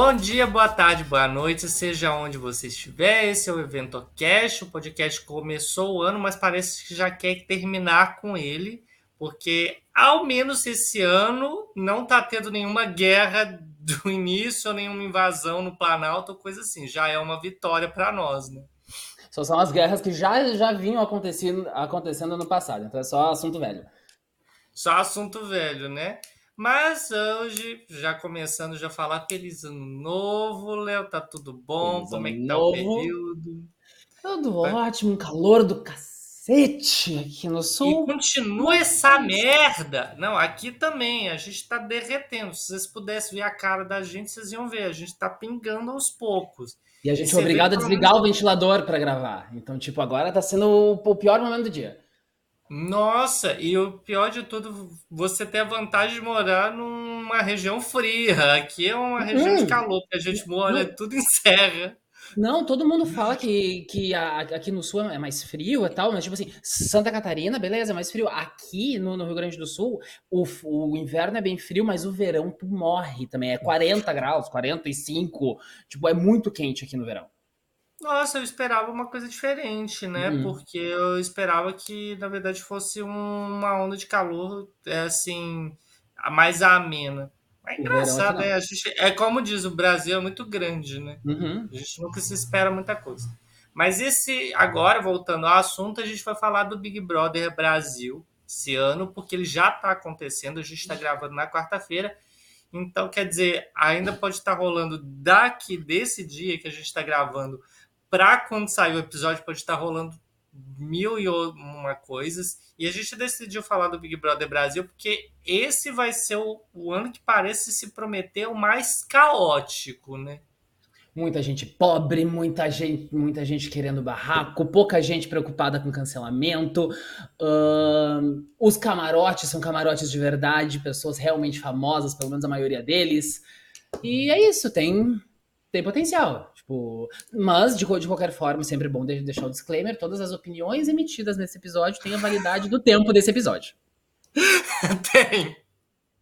Bom dia, boa tarde, boa noite, seja onde você estiver. Esse é o Evento Cast. O podcast começou o ano, mas parece que já quer terminar com ele, porque ao menos esse ano não está tendo nenhuma guerra do início ou nenhuma invasão no Planalto coisa assim. Já é uma vitória para nós, né? Só são as guerras que já, já vinham acontecendo, acontecendo no passado, então é só assunto velho. Só assunto velho, né? Mas hoje, já começando já falar feliz ano novo, Léo, tá tudo bom? Feliz Como é que tá novo. o período? Tudo ótimo, um calor do cacete aqui no E sul. continua essa merda. Não, aqui também, a gente tá derretendo. Se vocês pudessem ver a cara da gente, vocês iam ver. A gente tá pingando aos poucos. E a gente Você é obrigado a desligar o ventilador pra gravar. Então, tipo, agora tá sendo o pior momento do dia. Nossa, e o pior de tudo, você tem a vantagem de morar numa região fria. Aqui é uma região de Hum. calor, que a gente mora Não. tudo em serra. Não, todo mundo fala que, que a- aqui no sul é mais frio e tal, mas tipo assim, Santa Catarina, beleza, é mais frio. Aqui no, no Rio Grande do Sul, o, o inverno é bem frio, mas o verão tu morre também. É 40 graus, 45. Tipo, é muito quente aqui no verão. Nossa, eu esperava uma coisa diferente, né? Uhum. Porque eu esperava que, na verdade, fosse um- uma onda de calor, é, assim, a mais amena. É O verão aqui engraçado, não. né? A gente, é como diz, o Brasil é muito grande, né? Uhum. A gente nunca se espera muita coisa. Mas esse, agora, voltando ao assunto, a gente vai falar do Big Brother Brasil esse ano, porque ele já está acontecendo, a gente está gravando na quarta-feira. Então, quer dizer, ainda pode estar rolando daqui desse dia que a gente está gravando para quando sair o episódio, pode estar rolando mil e uma coisas. E a gente decidiu falar do Big Brother Brasil porque esse vai ser o, o ano que parece se prometer o mais caótico, né? Muita gente pobre, muita gente, muita gente querendo barraco, pouca gente preocupada com cancelamento. ahn, os camarotes são camarotes de verdade, pessoas realmente famosas, pelo menos a maioria deles. E é isso, tem, tem potencial. Tipo, mas, de, de qualquer forma, sempre é bom de- deixar o disclaimer: todas as opiniões emitidas nesse episódio têm a validade do tempo desse episódio. Tem.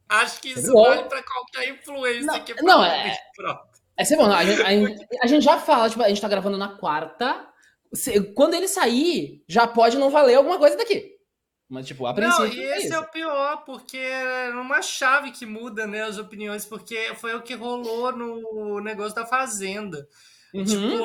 Acho que isso vale para qualquer influência Não, que não, é- Brother. É sempre bom, a gente, a a gente já fala, tipo, a gente tá gravando na quarta. quando ele sair, já pode não valer alguma coisa daqui. Mas, tipo, a princípio. Não, e é esse é o pior, porque é uma chave que muda, né, as opiniões, porque foi o que rolou no negócio da Fazenda. Uhum. Tipo,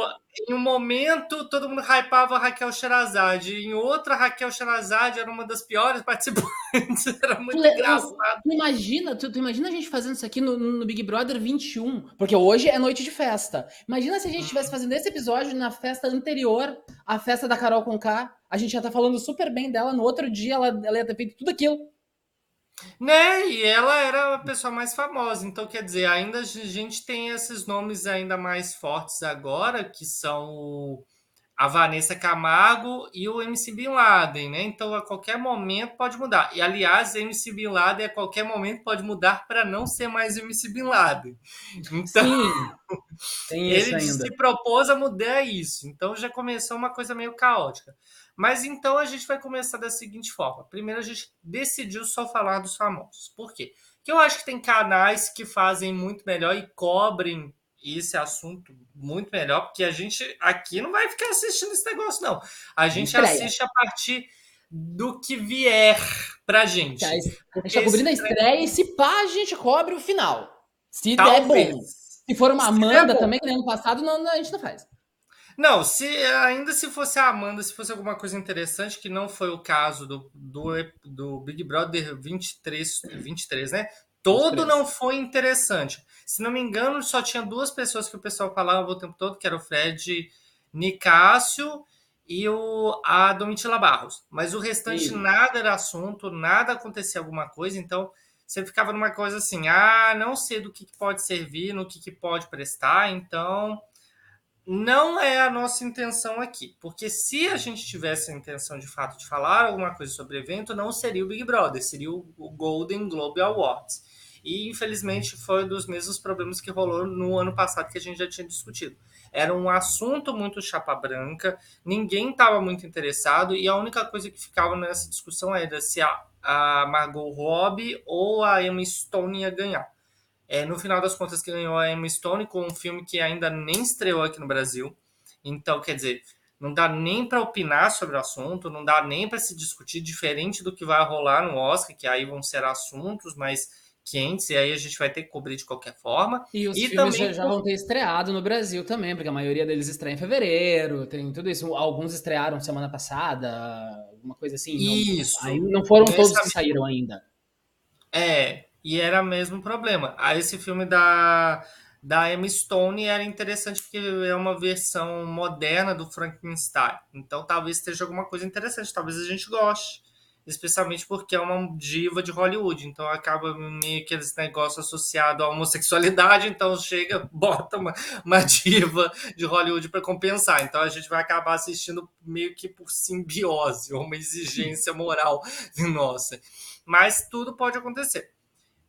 em um momento todo mundo hypava a Raquel Sherazade, em outra a Raquel Sherazade era uma das piores participantes, era muito Le- engraçado. Tu imagina, tu, tu imagina a gente fazendo isso aqui no, no Big Brother 21, porque hoje é noite de festa. Imagina se a gente estivesse fazendo esse episódio na festa anterior à festa da Carol com K. A gente ia tá falando super bem dela, no outro dia ela, ela ia ter feito tudo aquilo. Né? E ela era a pessoa mais famosa. Então, quer dizer, ainda a gente tem esses nomes ainda mais fortes agora, que são o- a Vanessa Camargo e o MC Bin Laden, né? Então, a qualquer momento pode mudar. E, aliás, MC Bin Laden a qualquer momento pode mudar para não ser mais MC Bin Laden. Então, Sim, ele se propôs a mudar isso. Então já começou uma coisa meio caótica. Mas então a gente vai começar da seguinte forma. Primeiro a gente decidiu só falar dos famosos. Por quê? Porque eu acho que tem canais que fazem muito melhor e cobrem esse assunto muito melhor, porque a gente aqui não vai ficar assistindo esse negócio, não. A gente Estreia. assiste a partir do que vier pra gente. A gente tá cobrindo a estreia e se pá, a gente cobre o final. Se der Talvez. bom. Se for uma Amanda der também, que nem ano passado, não, a gente não faz. Não, se ainda se fosse a Amanda, se fosse alguma coisa interessante, que não foi o caso do, do, do Big Brother 23, 23, né? Todo 23. não foi interessante. Se não me engano, só tinha duas pessoas que o pessoal falava o tempo todo, que era o Fred Nicásio e o, a Domitila Barros. Mas o restante Isso. nada era assunto, nada acontecia alguma coisa, então você ficava numa coisa assim, ah, não sei do que, que pode servir, no que, que pode prestar, então não é a nossa intenção aqui. Porque se a gente tivesse a intenção de fato de falar alguma coisa sobre o evento, não seria o Big Brother, seria o Golden Globe Awards. E infelizmente foi dos mesmos problemas que rolou no ano passado que a gente já tinha discutido. Era um assunto muito chapa branca, ninguém estava muito interessado, e a única coisa que ficava nessa discussão era se a, a Margot Robbie ou a Emma Stone ia ganhar. É, no final das contas, ganhou a Emma Stone com um filme que ainda nem estreou aqui no Brasil. Então, quer dizer, não dá nem para opinar sobre o assunto, não dá nem para se discutir, diferente do que vai rolar no Oscar, que aí vão ser assuntos mais quentes, e aí a gente vai ter que cobrir de qualquer forma. E os e filmes também... já, vão ter estreado no Brasil também, porque a maioria deles estreia em fevereiro, tem tudo isso. Alguns estrearam semana passada, alguma coisa assim. Isso. Não, aí não foram todos que saíram ainda. É, e era mesmo o problema. Aí esse filme da, da Emma Stone era interessante porque é uma versão moderna do Frankenstein. Então talvez esteja alguma coisa interessante, talvez a gente goste. Especialmente porque é uma diva de Hollywood, então acaba meio que esse negócio associado à homossexualidade, então chega, bota uma, uma diva de Hollywood para compensar. Então a gente vai acabar assistindo meio que por simbiose, uma exigência moral nossa. Mas tudo pode acontecer.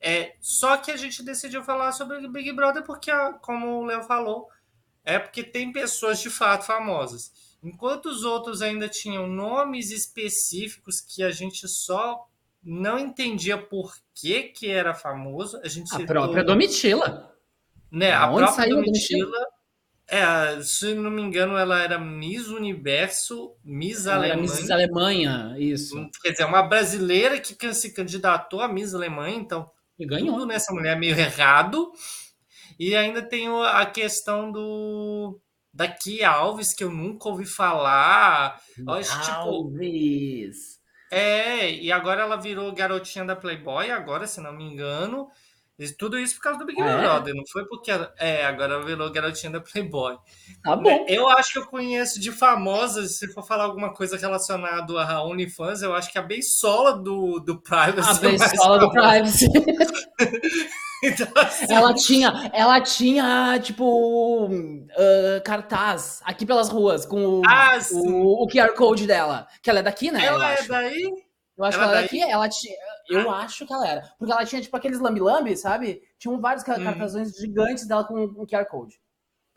É, só que a gente decidiu falar sobre o Big Brother porque, como o Léo falou, é porque tem pessoas de fato famosas. Enquanto os outros ainda tinham nomes específicos que a gente só não entendia por que, que era famoso, a gente a própria Domitila. Né, a própria Domitila, é, se não me engano, ela era Miss Universo, Miss ela Alemanha. Miss Alemanha, isso. Quer dizer, uma brasileira que se candidatou a Miss Alemanha, então e ganhou. Tudo nessa mulher é meio errado. E ainda tem a questão do da Kia Alves, que eu nunca ouvi falar. Alves! Tipo, é, e agora ela virou garotinha da Playboy, agora, se não me engano. Tudo isso por causa do Big ah, é? Brother, é? não foi porque é, agora virou garotinha da Playboy. Tá bom. Eu acho que eu conheço de famosas, se for falar alguma coisa relacionada a OnlyFans, eu acho que a Beisola do, do Privacy. A é Beisola do Privacy. então, assim... Ela tinha, ela tinha, tipo, uh, cartaz aqui pelas ruas com o, ah, o, o, QR Code dela. Que ela é daqui, né? Ela é daí? Eu acho ela que ela é daqui, ela tinha. Eu ah. acho que ela era. Porque ela tinha, tipo, aqueles lambi-lambi, sabe? Tinham vários hum. cartazões gigantes dela com um QR Code.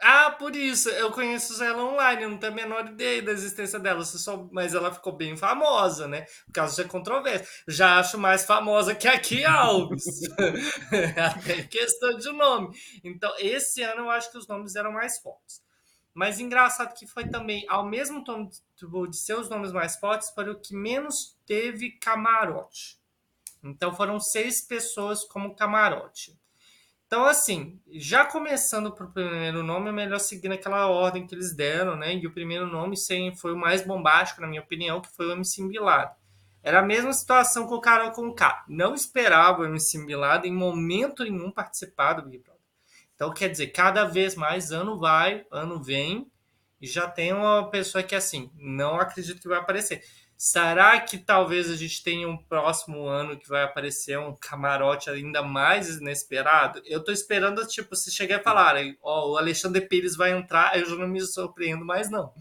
Ah, por isso. Eu conheço ela online, eu não tenho a menor ideia da existência dela. Só... Mas ela ficou bem famosa, né? Por causa de controvérsia. Já acho mais famosa que a Kia Alves. Até questão de nome. Então, esse ano eu acho que os nomes eram mais fortes. Mas engraçado que foi também, ao mesmo tempo de seus nomes mais fortes, foi o que menos teve camarote. Então foram seis pessoas como camarote. Então, assim, já começando para o primeiro nome, é melhor seguir naquela ordem que eles deram, né? E o primeiro nome sim, foi o mais bombástico, na minha opinião, que foi o MC Milado. Era a mesma situação com o Carol com K. Não esperava o MC Milado em momento nenhum participar do Big Brother. Então, quer dizer, cada vez mais ano vai, ano vem, e já tem uma pessoa que, assim, não acredito que vai aparecer. Será que talvez a gente tenha um próximo ano que vai aparecer um camarote ainda mais inesperado? Eu tô esperando, tipo, se chegar a falar, ó, o Alexandre Pires vai entrar, eu já não me surpreendo mais, não.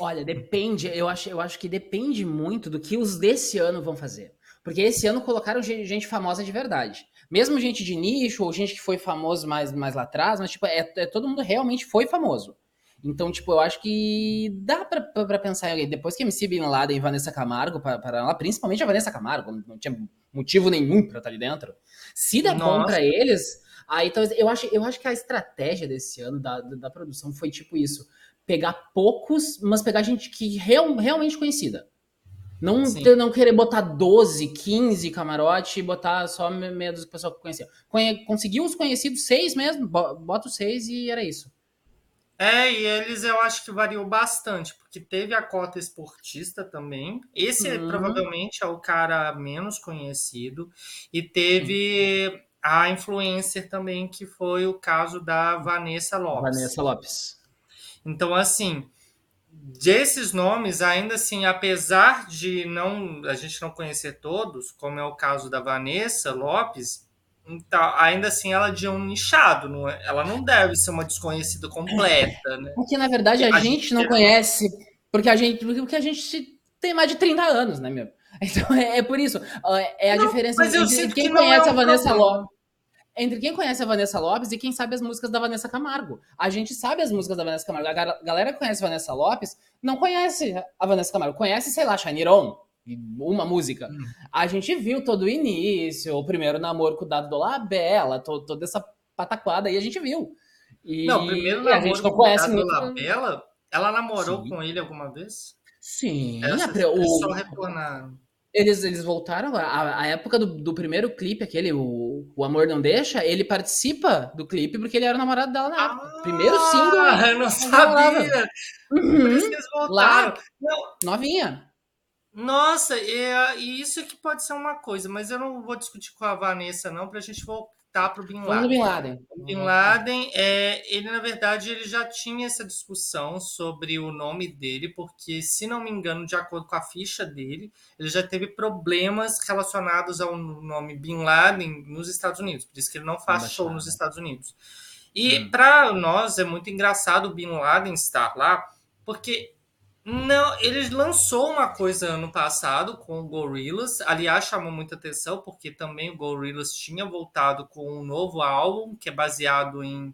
Olha, depende, eu acho, eu acho que depende muito do que os desse ano vão fazer. Porque esse ano colocaram gente famosa de verdade. Mesmo gente de nicho, ou gente que foi famoso mais, mais lá atrás, mas, tipo, é, é todo mundo realmente foi famoso. Então, tipo, eu acho que dá pra, pra, pra pensar em alguém. Depois que MC Bin Laden e Vanessa Camargo, para lá, principalmente a Vanessa Camargo, não tinha motivo nenhum pra estar ali dentro. Se der Nossa. bom pra eles, aí talvez. Eu acho, eu acho que a estratégia desse ano da, da, da produção foi tipo isso: pegar poucos, mas pegar gente que real, realmente conhecida. Não, não querer botar 12, 15 camarote e botar só meia dos pessoal que conhecia. Conseguiu os conhecidos, seis mesmo, bota os seis e era isso. É, e eles eu acho que variou bastante, porque teve a cota esportista também. Esse uhum. provavelmente é o cara menos conhecido. E teve uhum. a influencer também, que foi o caso da Vanessa Lopes. Vanessa Lopes. Então, assim, desses nomes, ainda assim, apesar de não a gente não conhecer todos, como é o caso da Vanessa Lopes, então, ainda assim, ela é de um nichado, não é? ela não deve ser uma desconhecida completa, né? Porque, na verdade, a, a gente, gente, não conhece, porque a gente, porque a gente tem mais de 30 anos, né, meu? Então, é, é por isso. É a não, diferença entre quem conhece é a Vanessa Lopes. Entre quem conhece a Vanessa Lopes e quem sabe as músicas da Vanessa Camargo. A gente sabe as músicas da Vanessa Camargo. A galera que conhece a Vanessa Lopes não conhece a Vanessa Camargo. Conhece, sei lá, Shaniron, uma música. Hum. A gente viu todo o início, o primeiro namoro com o Dado do Labella, to, toda essa pataquada e a gente viu. E não, primeiro a gente não conhece muito. Labela, ela namorou Sim. com ele alguma vez? Sim, Essa, a, o, só retornar. Eles, eles voltaram, a, a época do, do, primeiro clipe, aquele, o, o Amor Não Deixa, ele participa do clipe porque ele era o namorado dela na ah, Primeiro single. Eu não sabia. Uhum. Por isso que eles voltaram. Lá, novinha. Nossa, e, e, isso que pode ser uma coisa, mas eu não vou discutir com a Vanessa, não, pra gente voltar para o Bin Laden. Bin Laden. O Bin Laden, é, ele na verdade ele já tinha essa discussão sobre o nome dele, porque se não me engano, de acordo com a ficha dele, ele já teve problemas relacionados ao nome Bin Laden nos Estados Unidos, por isso que ele não faz show nos Estados Unidos. E hum. para nós é muito engraçado o Bin Laden estar lá, porque não, ele lançou uma coisa ano passado com o Gorillaz. Aliás, chamou muita atenção porque também o Gorillaz tinha voltado com um novo álbum que é baseado em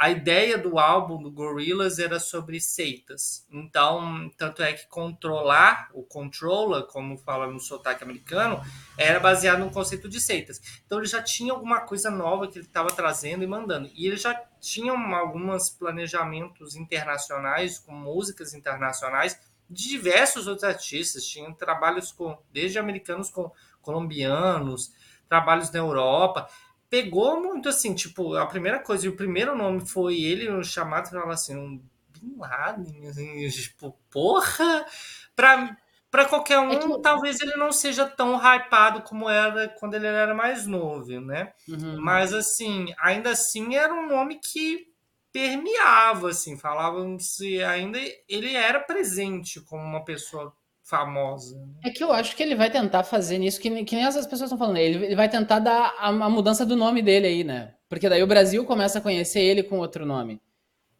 a ideia do álbum do Gorillaz era sobre seitas. Então, tanto é que controlar, o controller, como fala no sotaque americano, era baseado no conceito de seitas. Então, ele já tinha alguma coisa nova que ele estava trazendo e mandando. E ele já tinha alguns planejamentos internacionais, com músicas internacionais, de diversos outros artistas. Tinha trabalhos com, desde americanos com colombianos, trabalhos na Europa pegou muito assim, tipo, a primeira coisa, e o primeiro nome foi ele no chamado, falava assim, um Bin Laden, assim, tipo, porra, pra, pra qualquer um, é que... talvez ele não seja tão hypado como era quando ele era mais novo, né? Uhum. Mas, assim, ainda assim era um nome que permeava, assim, falavam se ainda ele era presente como uma pessoa famosa. Né? É que eu acho que ele vai tentar fazer nisso, que, que nem essas pessoas estão falando. Ele, ele vai tentar dar a, a, mudança do nome dele aí, né? Porque daí o Brasil começa a conhecer ele com outro nome.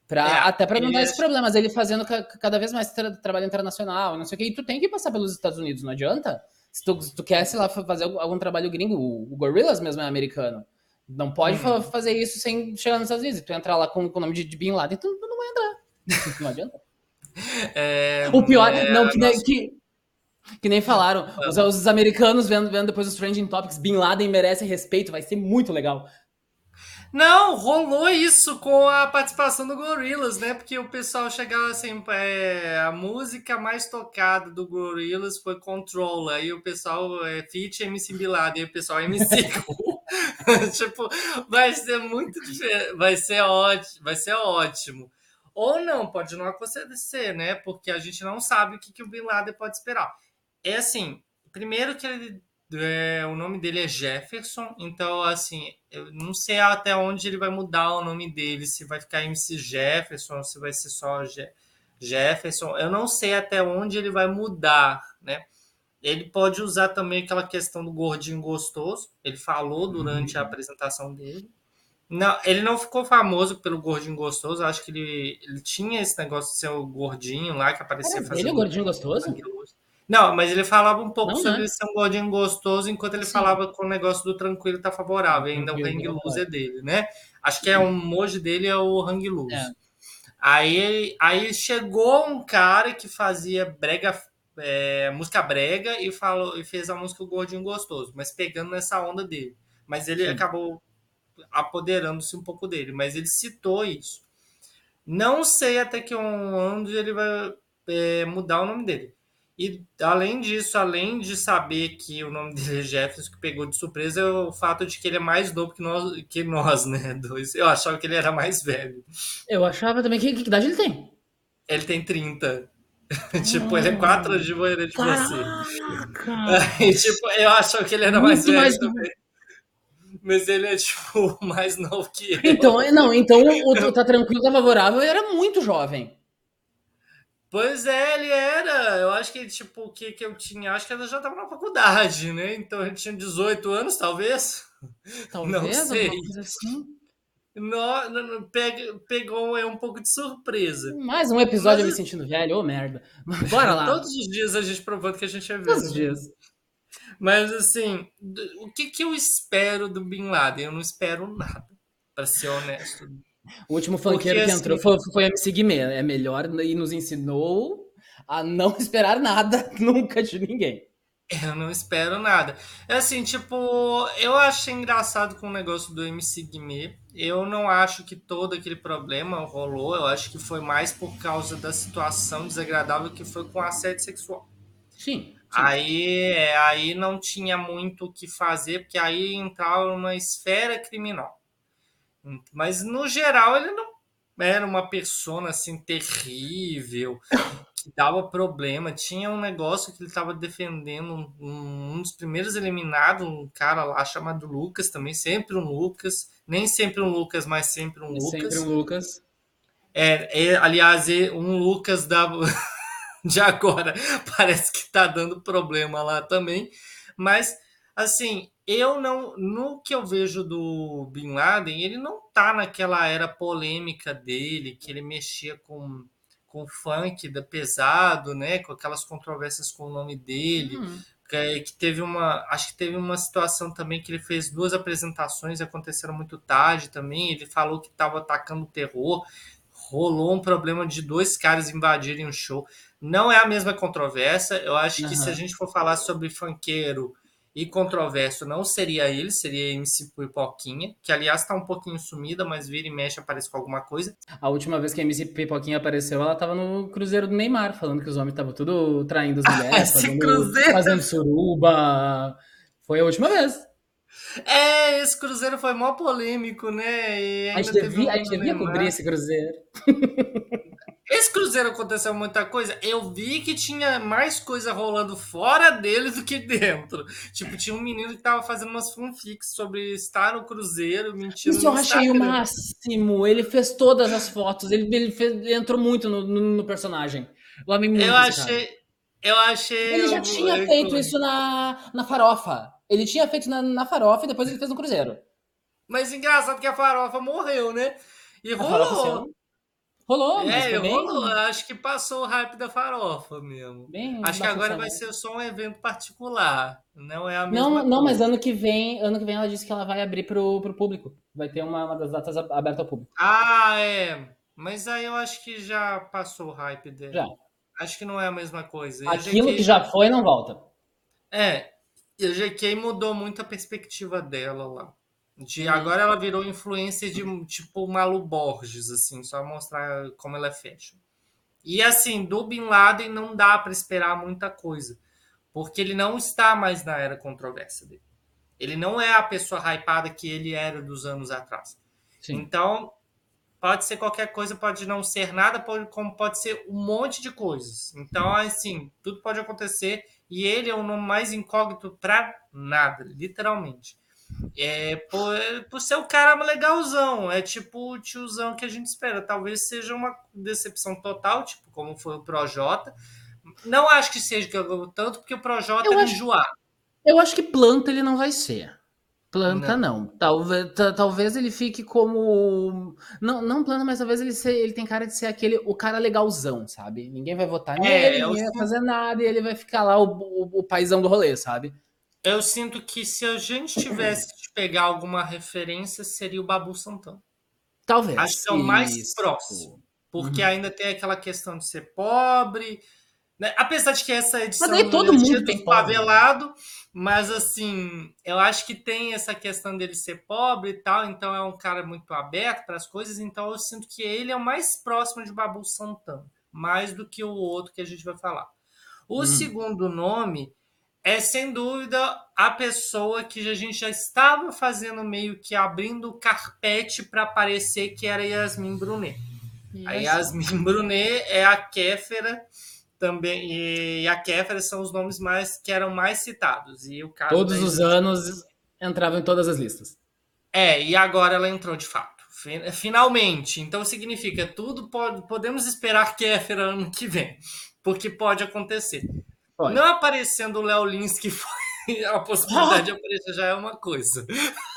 Pra, é, até para não dar esses problemas. Ele fazendo ca, cada vez mais tra trabalho internacional, não sei o que. E tu tem que passar pelos Estados Unidos, não adianta. Se tu, se tu quer, sei lá, fazer algum trabalho gringo, o, o Gorillaz mesmo é americano. Não pode hum. fazer isso sem chegar nos Estados Unidos. E tu entrar lá com, com o nome de, de Bin Laden, tu, tu não vai entrar. não adianta. É, o pior, é, não, que, nossa... que, que, nem falaram, os, os, americanos vendo, vendo depois os trending topics, Bin Laden merece respeito, vai ser muito legal. Não, rolou isso com a participação do Gorillaz, né? Porque o pessoal chegava assim, é, a música mais tocada do Gorillaz foi Control, aí o pessoal é feat MC Bin Laden, aí o pessoal MC tipo, vai ser muito diferente, vai ser ótimo, vai ser ótimo. Ou não, pode não acontecer, né? Porque a gente não sabe o que, que o Bin Laden pode esperar. É assim, primeiro que ele, é, o nome dele é Jefferson, então assim, eu não sei até onde ele vai mudar o nome dele, se vai ficar MC Jefferson, se vai ser só Je Jefferson, eu não sei até onde ele vai mudar, né? Ele pode usar também aquela questão do gordinho gostoso, ele falou durante uhum. a apresentação dele. Não, ele não ficou famoso pelo gordinho gostoso. Acho que ele, ele tinha esse negócio de ser o gordinho lá que aparecia fazendo. Ele é o gordinho gostoso? Não, mas ele falava um pouco não, sobre né? ser um gordinho gostoso, enquanto ele Sim. falava com o negócio do tranquilo tá favorável. Ainda o hang loose é dele, né? Acho que é um emoji dele é o hang loose. É. Aí, aí chegou um cara que fazia brega, é, música brega e falou e fez a música o gordinho gostoso, mas pegando nessa onda dele. Mas ele Sim. acabou apoderando-se um pouco dele, mas ele citou isso. Não sei até que onde ele vai é, mudar o nome dele. E além disso, além de saber que o nome dele é Jefferson, que pegou de surpresa, é o fato de que ele é mais novo que nós, que nós né? Dois. Eu achava que ele era mais velho. Eu achava também que, que idade ele tem? Ele tem 30. tipo, ele é quatro anos de loira de você. e, tipo, eu achava que ele era Muito mais velho mais... também mas ele é, tipo, mais novo que eu. Então, não, então o Tá Tranquilo, Tá Favorável era muito jovem. Pois é, ele era. Eu acho que, tipo, o que, que eu tinha? Acho que ela já tava na faculdade, né? Então ele tinha 18 anos, talvez. Talvez, não sei. assim. Não, não, pega, pegou é um pouco de surpresa. Mais um episódio Mas... me sentindo velho, ô merda. Bora lá. Todos os dias a gente provando que a gente é velho. Todos os dias. Mas assim, o que, que eu espero do Bin Laden? Eu não espero nada, para ser honesto. O último funkeiro Porque, que entrou assim, foi, foi MC Guimê. É melhor e nos ensinou a não esperar nada nunca de ninguém. Eu não espero nada. É assim, tipo, eu achei engraçado com o negócio do MC Guimê. Eu não acho que todo aquele problema rolou. Eu acho que foi mais por causa da situação desagradável que foi com assédio sexual. Sim. Aí, é, aí não tinha muito o que fazer, porque aí entrava uma esfera criminal. Mas no geral ele não era uma persona assim terrível que dava problema. Tinha um negócio que ele estava defendendo um, um, dos primeiros eliminados, um cara lá chamado Lucas também, sempre um Lucas, nem sempre um Lucas, mas sempre um é Lucas. Sempre um Lucas. É, é aliás, um Lucas da de agora parece que está dando problema lá também, mas assim, eu não, no que eu vejo do Bin Laden, ele não tá naquela era polêmica dele, que ele mexia com com funk da pesado, né? Com aquelas controvérsias com o nome dele. Uhum. Que, que, teve uma. Acho que teve uma situação também que ele fez duas apresentações, aconteceram muito tarde também. Ele falou que estava atacando o terror. Rolou um problema de dois caras invadirem o show. Não é a mesma controvérsia. Eu acho uhum. que se a gente for falar sobre funkeiro e controverso não seria ele, seria MC Pipoquinha, que aliás está um pouquinho sumida, mas vira e mexe aparece com alguma coisa. A última vez que a MC Pipoquinha apareceu, ela estava no Cruzeiro do Neymar, falando que os homens estavam tudo traindo as mulheres, fazendo, fazendo suruba. Foi a última vez. É, esse cruzeiro foi mó polêmico, né? a gente devia, um a gente devia cobrir esse cruzeiro. Esse Cruzeiro aconteceu muita coisa. Eu vi que tinha mais coisa rolando fora dele do que dentro. Tipo, tinha um menino que tava fazendo umas fanfics sobre estar no Cruzeiro, mentindo. Isso eu achei o máximo. Ele fez todas as fotos. Ele, ele, fez, ele entrou muito no, no, no personagem. Eu amei muito. Eu achei. Cara. Eu achei. Ele já tinha feito isso na, na farofa. Ele tinha feito na, na farofa e depois ele fez no Cruzeiro. Mas engraçado que a farofa morreu, né? E rolou. Rolou, é, rolou. Acho que passou o hype da farofa mesmo. Bem Acho que agora vai ser só um evento particular. Não é a mesma Não, coisa. não, mas ano que vem, ano que vem ela disse que ela vai abrir pro, pro público. Vai ter uma, uma das datas aberta ao público. Ah, é. Mas aí eu acho que já passou o hype dele. Já. Acho que não é a mesma coisa. Aquilo GK... que já foi não volta. É. E a GK mudou muito a perspectiva dela lá. De, agora ela virou influência de tipo Malu Borges, assim, só mostrar como ela é fashion. E assim, do Bin Laden não dá para esperar muita coisa, porque ele não está mais na era controvérsia dele. Ele não é a pessoa hypada que ele era dos anos atrás. Sim. Então, pode ser qualquer coisa, pode não ser nada, pode, como pode ser um monte de coisas. Então, assim, tudo pode acontecer e ele é o nome mais incógnito para nada, literalmente. É por, por ser o cara legalzão, é tipo o tiozão que a gente espera. Talvez seja uma decepção total, tipo como foi o Projota. Não acho que seja que eu tanto, porque o Projota é enjoar. Eu acho que planta ele não vai ser. Planta não. não. Talvez, talvez ele fique como. Não, não planta, mas talvez ele, ser, ele tem cara de ser aquele o cara legalzão, sabe? Ninguém vai votar é, nele, ninguém vai fazer nada e ele vai ficar lá o, o, o paizão do rolê, sabe? Eu sinto que se a gente tivesse de pegar alguma referência, seria o Babu Santana. Talvez. Acho que é o mais Isso. próximo. Porque uhum. ainda tem aquela questão de ser pobre. Né? Apesar de que essa edição mas todo mundo tem favelado, mas assim, eu acho que tem essa questão dele ser pobre e tal, então é um cara muito aberto para as coisas, então eu sinto que ele é o mais próximo de Babu Santana, mais do que o outro que a gente vai falar. O hum. segundo nome é sem dúvida a pessoa que a gente já estava fazendo meio que abrindo o carpete para parecer que era Yasmin Brunet. Isso. A Yasmin Brunet é a Kéfera também e a Kéfera são os nomes mais que eram mais citados e o caso todos os anos entravam em todas as listas. É, e agora ela entrou de fato. Finalmente. Então significa tudo pode, podemos esperar Kéfera ano que vem, porque pode acontecer. Pode. Não aparecendo o Léo Lins, que foi a possibilidade de aparecer já é uma coisa.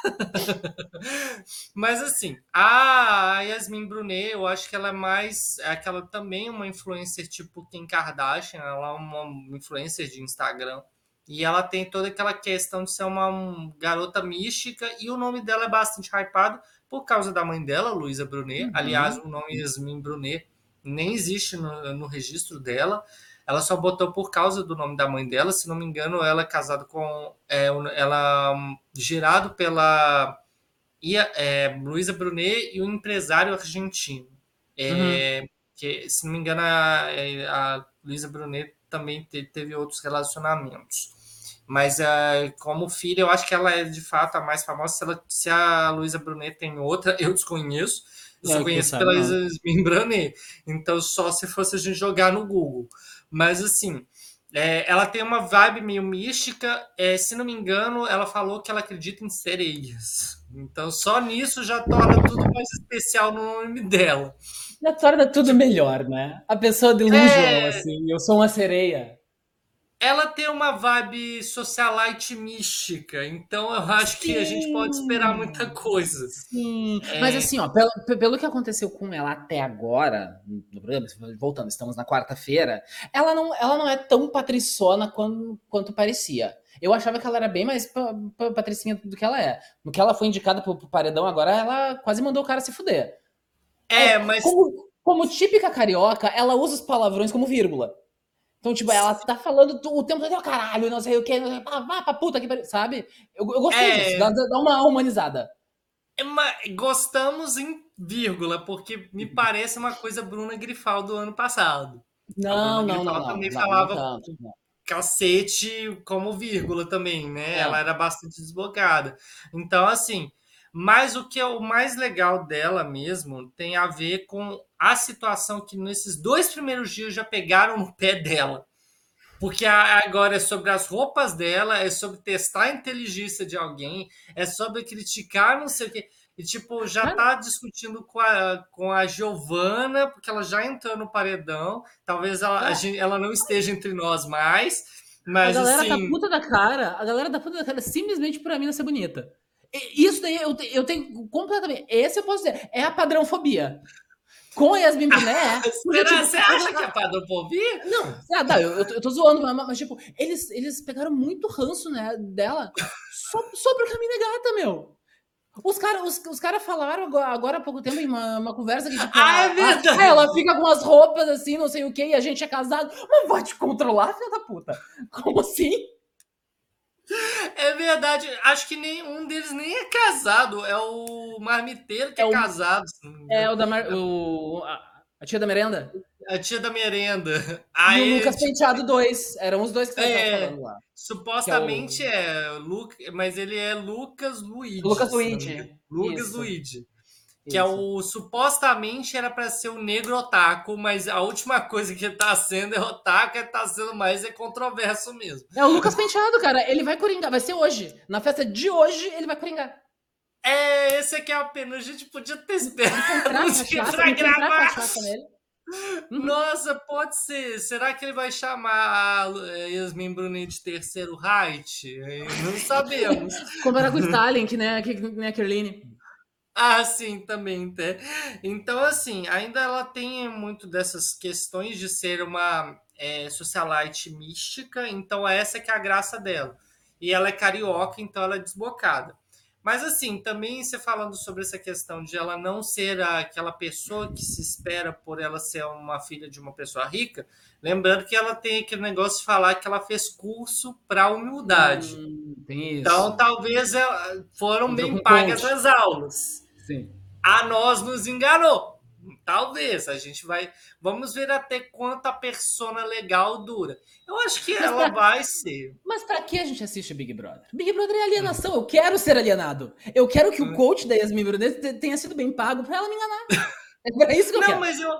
Mas assim, a Yasmin Brunet, eu acho que ela é mais. Aquela também é uma influencer tipo Kim Kardashian, ela é uma influencer de Instagram. E ela tem toda aquela questão de ser uma garota mística, e o nome dela é bastante hypado por causa da mãe dela, Luísa Brunet. Uhum. Aliás, o nome Yasmin Brunet nem existe no, no registro dela. Ela só botou por causa do nome da mãe dela. Se não me engano, ela é casada com. É, ela gerado pela é, Luísa Brunet e um empresário argentino. É, uhum. que, se não me engano, a, é, a Luísa Brunet também teve, teve outros relacionamentos. Mas uh, como filha, eu acho que ela é de fato a mais famosa. Se, ela, se a Luísa Brunet tem outra, eu desconheço. Eu só conheço pela Yasmin Brunet. Então, só se fosse a gente jogar no Google. Mas, assim, é, ela tem uma vibe meio mística. É, se não me engano, ela falou que ela acredita em sereias. Então, só nisso já torna tudo mais especial no nome dela. Já torna tudo melhor, né? A pessoa delusional, é... assim. Eu sou uma sereia ela tem uma vibe socialite mística, então eu acho Sim. que a gente pode esperar muita coisa. Sim, é... mas assim, ó, pelo, pelo que aconteceu com ela até agora, no programa, voltando, estamos na quarta-feira, ela não, ela não é tão patriçona quanto, quanto parecia. Eu achava que ela era bem mais patricinha do que ela é. No que ela foi indicada pro, pro paredão agora, ela quase mandou o cara se fuder. É, é mas... Como, como típica carioca, ela usa os palavrões como vírgula. Então, tipo, ela tá falando o tempo todo, caralho, não sei o que, vá pra puta que sabe? Eu, eu gostei é... disso, dá, dá, uma humanizada. É uma, gostamos em vírgula, porque me parece uma coisa Bruna Grifal do ano passado. Não, não, não, não. também não, falava não não. cacete como vírgula também, né? É. Ela era bastante desbocada. Então, assim, mas o que é o mais legal dela mesmo tem a ver com a situação que nesses dois primeiros dias já pegaram no pé dela. Porque agora é sobre as roupas dela, é sobre testar a inteligência de alguém, é sobre criticar não sei o quê. E, tipo, já tá discutindo com a, com a Giovana, porque ela já entrou no paredão. Talvez ela, gente, ela não esteja entre nós mais. Mas, a galera assim... tá puta da cara, a galera tá puta da cara simplesmente pra mim não ser bonita. Isso daí eu, eu tenho completamente. Esse eu posso dizer. É a padrãofobia. Com Yasmin Brunet. É, Será, tipo, você acha que é padrãofobia? Não, ah, não eu, eu, tô zoando, mas, mas, tipo, eles, eles pegaram muito ranço né, dela só, sobre o caminho da gata, meu. Os caras os, os cara falaram agora, agora há pouco tempo em uma, uma conversa que, tipo, ah, é verdade. Ela fica com as roupas assim, não sei o que, e a gente é casado. Mas vai te controlar, filha da puta. Como assim? É verdade, acho que nenhum deles nem é casado. É o marmiteiro que é, é o, casado. É o da Mar... o, a tia da merenda? A tia da merenda. Aí, e o Lucas Penteado 2. Eram os dois que estavam é, falando lá. Supostamente é, o... é Lu... mas ele é Lucas Luigi. Lucas Luigi. Lucas Luigi. Que é o supostamente era para ser o negro otaku, mas a última coisa que tá sendo é otaku, e tá sendo mais é controverso mesmo. É o Lucas Penteado, cara. Ele vai coringar, vai ser hoje. Na festa de hoje, ele vai coringar. É, esse aqui é a pena. A gente podia ter esperado pra gravar. Uhum. Nossa, pode ser. Será que ele vai chamar a Yasmin Brunet de terceiro height? Não sabemos. Como era com o Stalin, que nem, que nem a Kerline. Ah, sim, também. Né? Então, assim, ainda ela tem muito dessas questões de ser uma é, socialite mística, então essa que é a graça dela. E ela é carioca, então ela é desbocada. Mas, assim, também você falando sobre essa questão de ela não ser aquela pessoa que se espera por ela ser uma filha de uma pessoa rica, lembrando que ela tem aquele negócio de falar que ela fez curso para humildade. Hum, então, talvez foram bem pagas as aulas. Sim. A nós nos enganou. Talvez a gente vai. Vamos ver até quanto a persona legal dura. Eu acho que mas ela pra... vai ser. Mas para que a gente assiste Big Brother? Big Brother é alienação. Eu quero ser alienado. Eu quero que o hum. coach da Yasmin Brunet tenha sido bem pago para ela me enganar. É isso que eu Não, quero. mas eu,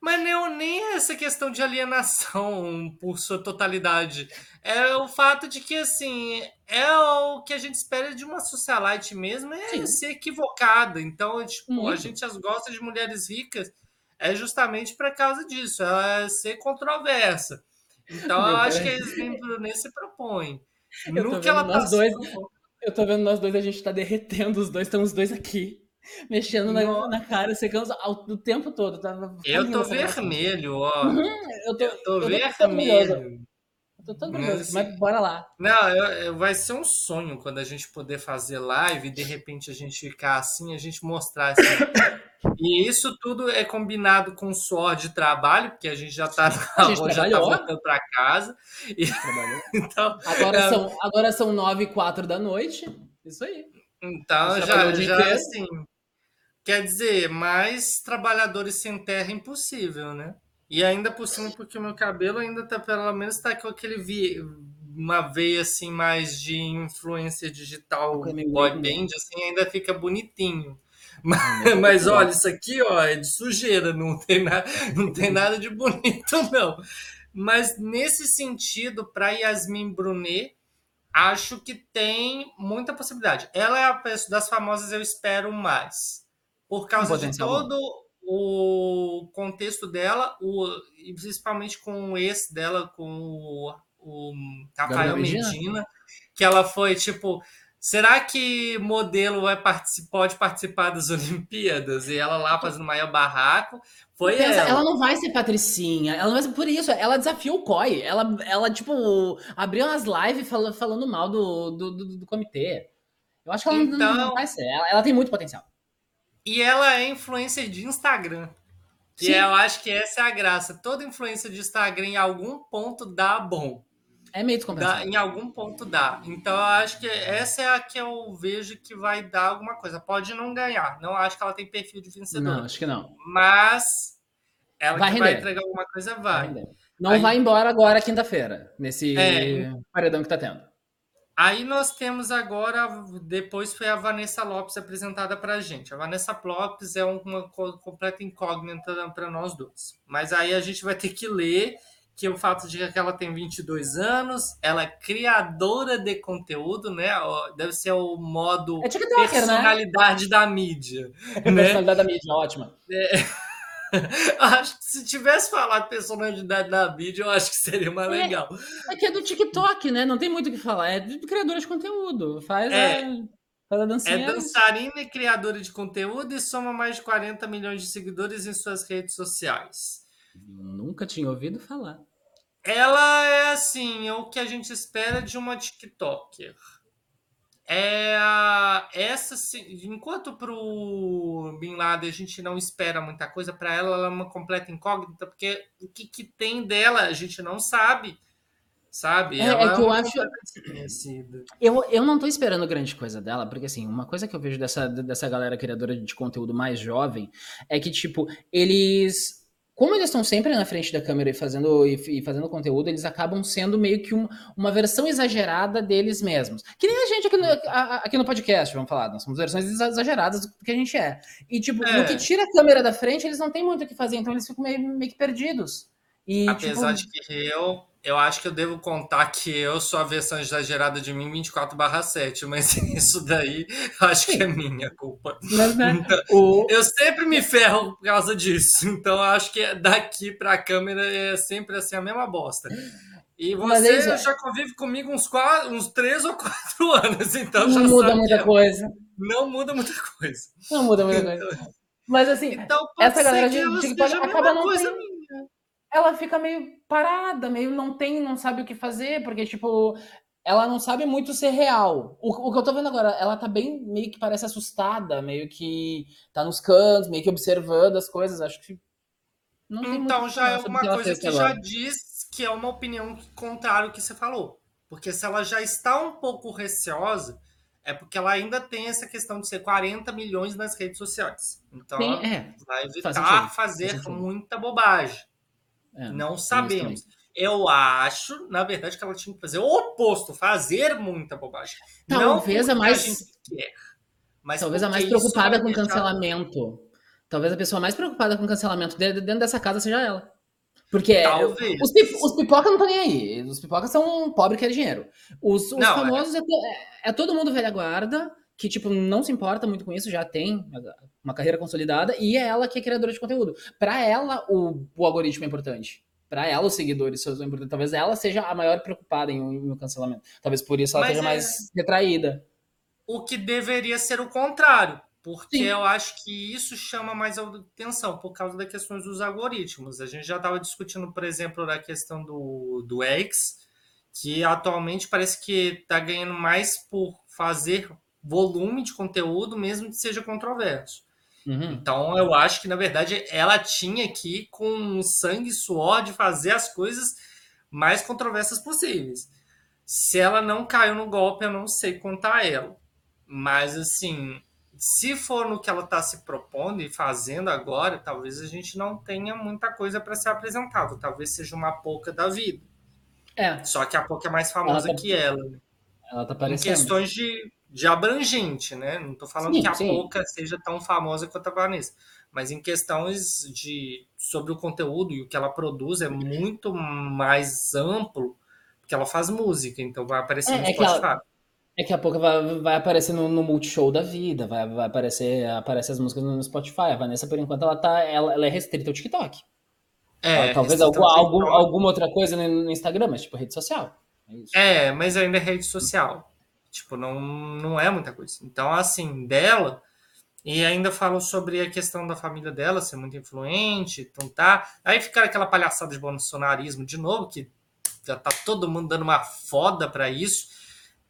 mas não, nem essa questão de alienação por sua totalidade. É o fato de que, assim, é o que a gente espera de uma socialite mesmo, é Sim. ser equivocada. Então, tipo, a gente as gosta de mulheres ricas é justamente por causa disso, ela é ser controversa. Então, eu acho que a Yasmin Brunet se propõe. No que ela tá dois, Eu tô vendo nós dois, a gente tá derretendo, os dois estão os dois aqui mexendo na, na, cara, secando o tempo todo. Tava eu tô vermelho, ó. Uhum, eu tô, eu tô eu vermelho. Eu tô todo nervoso, mas, mas bora lá. Não, eu, eu, vai ser um sonho quando a gente poder fazer live e de repente a gente ficar assim, a gente mostrar assim. E isso tudo é combinado com suor de trabalho, porque a gente já está já tá voltando para casa. E... então, agora, é... são, agora são nove e quatro da noite. Isso aí. Então, já, já assim. Quer dizer, mais trabalhadores sem terra é impossível, né? E ainda por cima, porque o meu cabelo ainda tá, pelo menos, tá com aquele vi... uma veia assim mais de influência digital boy band, assim, ainda fica bonitinho. Mas, mas olha, isso aqui ó, é de sujeira, não tem, na, não tem nada de bonito, não. Mas nesse sentido, para Yasmin Brunet, acho que tem muita possibilidade. Ela é a das famosas, eu espero mais. Por causa de todo o contexto dela, o, principalmente com o ex dela, com o, o Rafael Medina, que ela foi tipo Será que modelo vai participar, pode participar das Olimpíadas? E ela lá fazendo maior barraco. Foi Pensa, ela. ela não vai ser patricinha. Ela não vai por isso. Ela desafiou o COI. Ela, ela tipo, abriu umas lives falando, falando mal do, do, do, do, comitê. Eu acho que ela então, não, vai ser. Ela, ela, tem muito potencial. E ela é influencer de Instagram. Sim. E eu acho que essa é a graça. Toda influência de Instagram, em algum ponto, dá bom. É meio descompensado. em algum ponto dá. Então eu acho que essa é a que eu vejo que vai dar alguma coisa. Pode não ganhar. Não acho que ela tem perfil de vencedor. Não, acho que não. Mas ela vai, vai entregar alguma coisa, vai. vai não vai embora agora quinta-feira, nesse é... paredão que tá tendo. Aí nós temos agora, depois foi a Vanessa Lopes apresentada para a gente. A Vanessa Lopes é uma completa incógnita para nós dois. Mas aí a gente vai ter que ler que o fato de que ela tem 22 anos, ela é criadora de conteúdo, né? Deve ser o modo é TikToker, né? personalidade né? da mídia. É né? Personalidade da mídia, ótima. É. acho que se tivesse falado personalidade da mídia, eu acho que seria mais é, legal. É que é do TikTok, né? Não tem muito o que falar. É de criadora de conteúdo. Faz é. a... Faz a dancinha. É dançarina e criadora de conteúdo e soma mais de 40 milhões de seguidores em suas redes sociais. Nunca tinha ouvido falar. Ela é assim, é o que a gente espera de uma TikToker. É essa enquanto pro Bin Laden a gente não espera muita coisa para ela, ela é uma completa incógnita porque o que, que tem dela a gente não sabe sabe? É, é que eu é acho. Eu, eu não tô esperando grande coisa dela, porque assim, uma coisa que eu vejo dessa, dessa galera criadora de conteúdo mais jovem é que, tipo, eles como eles estão sempre na frente da câmera e fazendo, e, fazendo conteúdo, eles acabam sendo meio que um, uma versão exagerada deles mesmos. Que nem a gente aqui no, a, aqui no podcast, vamos falar. Nós somos versões exageradas do que a gente é. E, tipo, é. no que tira a câmera da frente, eles não têm muito o que fazer, então eles ficam meio, meio que perdidos. E, Apesar tipo... de que eu eu acho que eu devo contar que eu sou a versão exagerada de mim 24/7, mas isso daí acho que é minha culpa. Mas, né, então, o... Eu sempre me ferro por causa disso, então acho que daqui para a câmera é sempre assim a mesma bosta. E você é já convive comigo uns, quatro, uns três ou quatro anos, então não muda muita é... coisa. Não muda muita coisa. Não muda muita coisa. Então, mas assim, então, essa galera de TikTok acaba não coisa tem... ela fica meio parada, meio não tem, não sabe o que fazer, porque, tipo, ela não sabe muito ser real. O, o, que eu tô vendo agora, ela tá bem, meio que parece assustada, meio que tá nos cantos, meio que observando as coisas, acho que não tem Então já é uma coisa que, que já diz que é uma opinião contrária ao que você falou. Porque se ela já está um pouco receosa, é porque ela ainda tem essa questão de ser 40 milhões nas redes sociais. Então, Sim, é. vai evitar fazer muita bobagem. É, não sabemos. Eu acho, na verdade, que ela tinha que fazer o oposto, fazer muita bobagem. Talvez não a mais. A quer, mas Talvez a mais preocupada com cancelamento. Talvez a pessoa mais preocupada com cancelamento dentro dessa casa seja ela. Porque os, pip, os pipoca não estão nem aí. Os pipocas são um pobre que é dinheiro. Os, os não, famosos é... É, é... todo mundo velha guarda, que tipo não se importa muito com isso, já tem uma carreira consolidada, e é ela que é criadora de conteúdo. Para ela, o, o algoritmo é importante. Para ela, os seguidores são importantes. Talvez ela seja a maior preocupada em, em um cancelamento. Talvez por isso ela Mas esteja é... mais retraída. O que deveria ser o contrário. Porque Sim. eu acho que isso chama mais atenção por causa das questões dos algoritmos. A gente já estava discutindo, por exemplo, da questão do, do X, que atualmente parece que está ganhando mais por fazer volume de conteúdo, mesmo que seja controverso. Uhum. Então eu acho que, na verdade, ela tinha que ir com sangue e suor de fazer as coisas mais controversas possíveis. Se ela não caiu no golpe, eu não sei contar ela. Mas assim, se for no que ela está se propondo e fazendo agora, talvez a gente não tenha muita coisa para ser apresentado. Talvez seja uma pouca da vida. É. Só que a pouca é mais famosa tá... que ela. Ela tá parecendo. Em questões de, de abrangente, né? Não estou falando sim, que a sim. pouca seja tão famosa quanto a Vanessa. Mas em questões de sobre o conteúdo e o que ela produz é muito mais amplo, porque ela faz música, então vai aparecer é, no é Spotify. Ela... É que a pouco vai, vai aparecer no, no, Multishow da vida, vai, vai aparecer, aparecer as músicas no Spotify. A Vanessa, por enquanto, ela, tá, ela, ela é restrita ao TikTok. É, talvez algum, algum, alguma outra coisa no Instagram, mas tipo rede social. É, é, mas ainda é rede social. Tipo, não, não é muita coisa. Então, assim, dela, e ainda falam sobre a questão da família dela ser muito influente, então tá. Aí fica aquela palhaçada de bolsonarismo de novo, que já tá todo mundo dando uma foda para isso.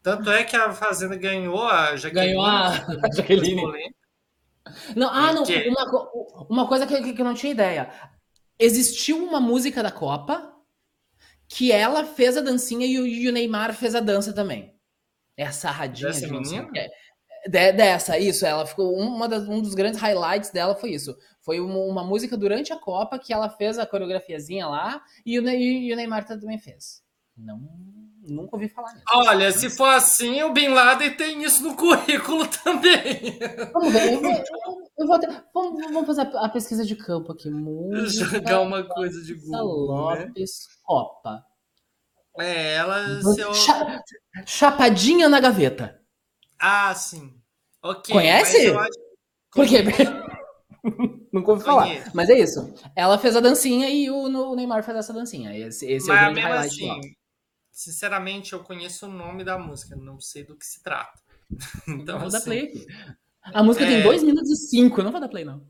Tanto é que a Fazenda ganhou a Jaqueline. Ganhou a Jaqueline. Não, ah, não. Uma, uma coisa que, que eu não tinha ideia. Existiu uma música da Copa que ela fez a dancinha e o, e o Neymar fez a dança também. É a sarradinha Dessa de menina? É. De, dessa, isso, ela ficou. Uma das, um dos grandes highlights dela foi isso. Foi uma, uma, música durante a Copa que ela fez a coreografiazinha lá e o, e, e o Neymar também fez. Não nunca ouvi falar nisso. Olha, se for assim, o Bin Laden tem isso no currículo também. Vamos ver, eu vou, eu vou ter, vamos, vamos, fazer a pesquisa de campo aqui. Música, Jogar uma coisa de Google. Né? Lopes né? Copa. É, ela. Cha, chapadinha na gaveta. Ah, sim. Ok. Conhece? Acho... Por quê? Nunca ouvi falar. Mas é isso. Ela fez a dancinha e o, o Neymar fez essa dancinha. Esse, esse Mas é o grande highlight assim, sinceramente, eu conheço o nome da música, não sei do que se trata. então, vou assim, dar play aqui. A música é... tem 2 minutos e 5, não vou dar play, não.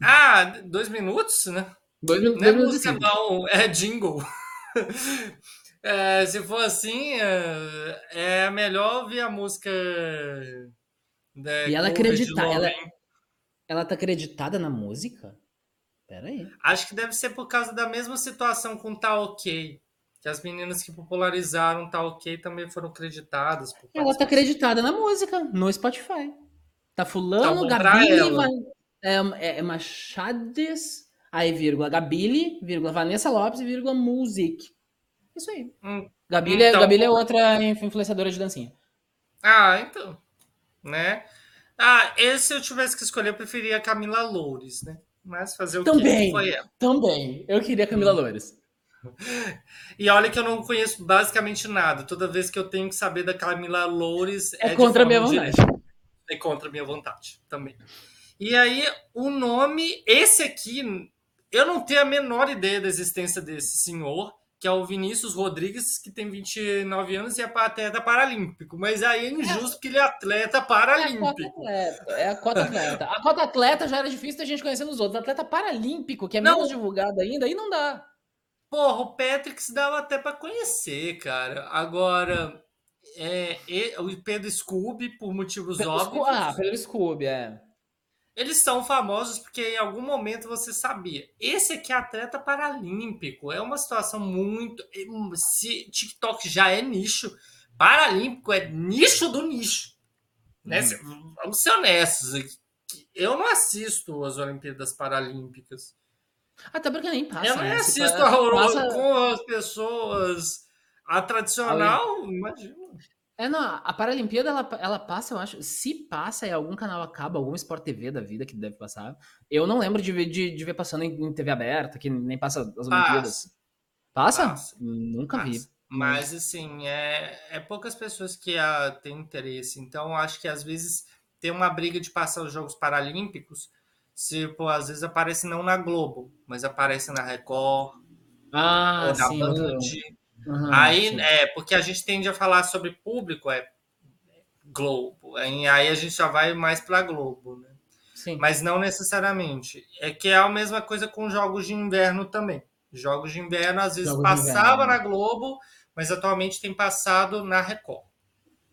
Ah, 2 minutos, né? 2 minutos, não é música, não, é jingle. é, se for assim, é, é melhor ouvir a música. e ela acredita, ela, ela tá acreditada na música? Pera aí. Acho que deve ser por causa da mesma situação com Tá Ok que as meninas que popularizaram Tá Ok também foram acreditadas. Ela tá acreditada na música, no Spotify. Tá fulano, tá Van... é, é, é Machades, aí vírgula, Gabile, vírgula, Vanessa Lopes, vírgula, Music. Isso aí. Hum, Gabile, é, então, Gabile é outra influenciadora de dancinha. Ah, então. Né? Ah, esse eu tivesse que escolher, eu preferia a Camila Loures, né? Mas fazer o também, que foi ela. Também, eu queria a Camila hum. Loures. E olha que eu não conheço basicamente nada. Toda vez que eu tenho que saber da Camila Loures é, é contra a minha vontade. É contra a minha vontade também. E aí, o nome, esse aqui, eu não tenho a menor ideia da existência desse senhor, que é o Vinícius Rodrigues, que tem 29 anos e é atleta paralímpico. Mas aí é injusto porque ele é atleta paralímpico. É a cota atleta. É a cota atleta. A cota atleta já era difícil da gente conhecer nos outros. Atleta paralímpico, que é menos divulgado ainda, aí não dá. Porra, o Patrick dava até para conhecer, cara. Agora, é, o Pedro Scooby, por motivos Pedro óbvios. Ah, Pedro Scooby, é. Eles são famosos porque em algum momento você sabia. Esse aqui é atleta paralímpico. É uma situação muito. É se TikTok já é nicho, paralímpico é nicho do nicho. Né? Hum. Vamos ser honestos aqui. Eu não assisto as Olimpíadas Paralímpicas. Até porque nem passa. Eu não né? assisto a passa... com as pessoas. A tradicional, imagina. É, não, a Paralimpíada ela, ela passa, eu acho. Se passa e algum canal acaba, algum Sport TV da vida que deve passar. Eu não lembro de ver, de, de ver passando em, em, TV aberta, que nem passa as Olimpíadas. Passa? passa? Nunca passa. vi. Mas, assim, é, é poucas pessoas que a, têm interesse. Então, acho que às vezes tem uma briga de passar os Jogos Paralímpicos tipo, às vezes aparece não na Globo, mas aparece na Record, ah, ou na sim, Band. Uhum, aí, sim. é, porque a gente tende a falar sobre público, é Globo. Aí a gente já vai mais para Globo, né? Sim. Mas não necessariamente. É que é a mesma coisa com jogos de inverno também. Jogos de inverno às vezes jogos passava na Globo, mas atualmente tem passado na Record.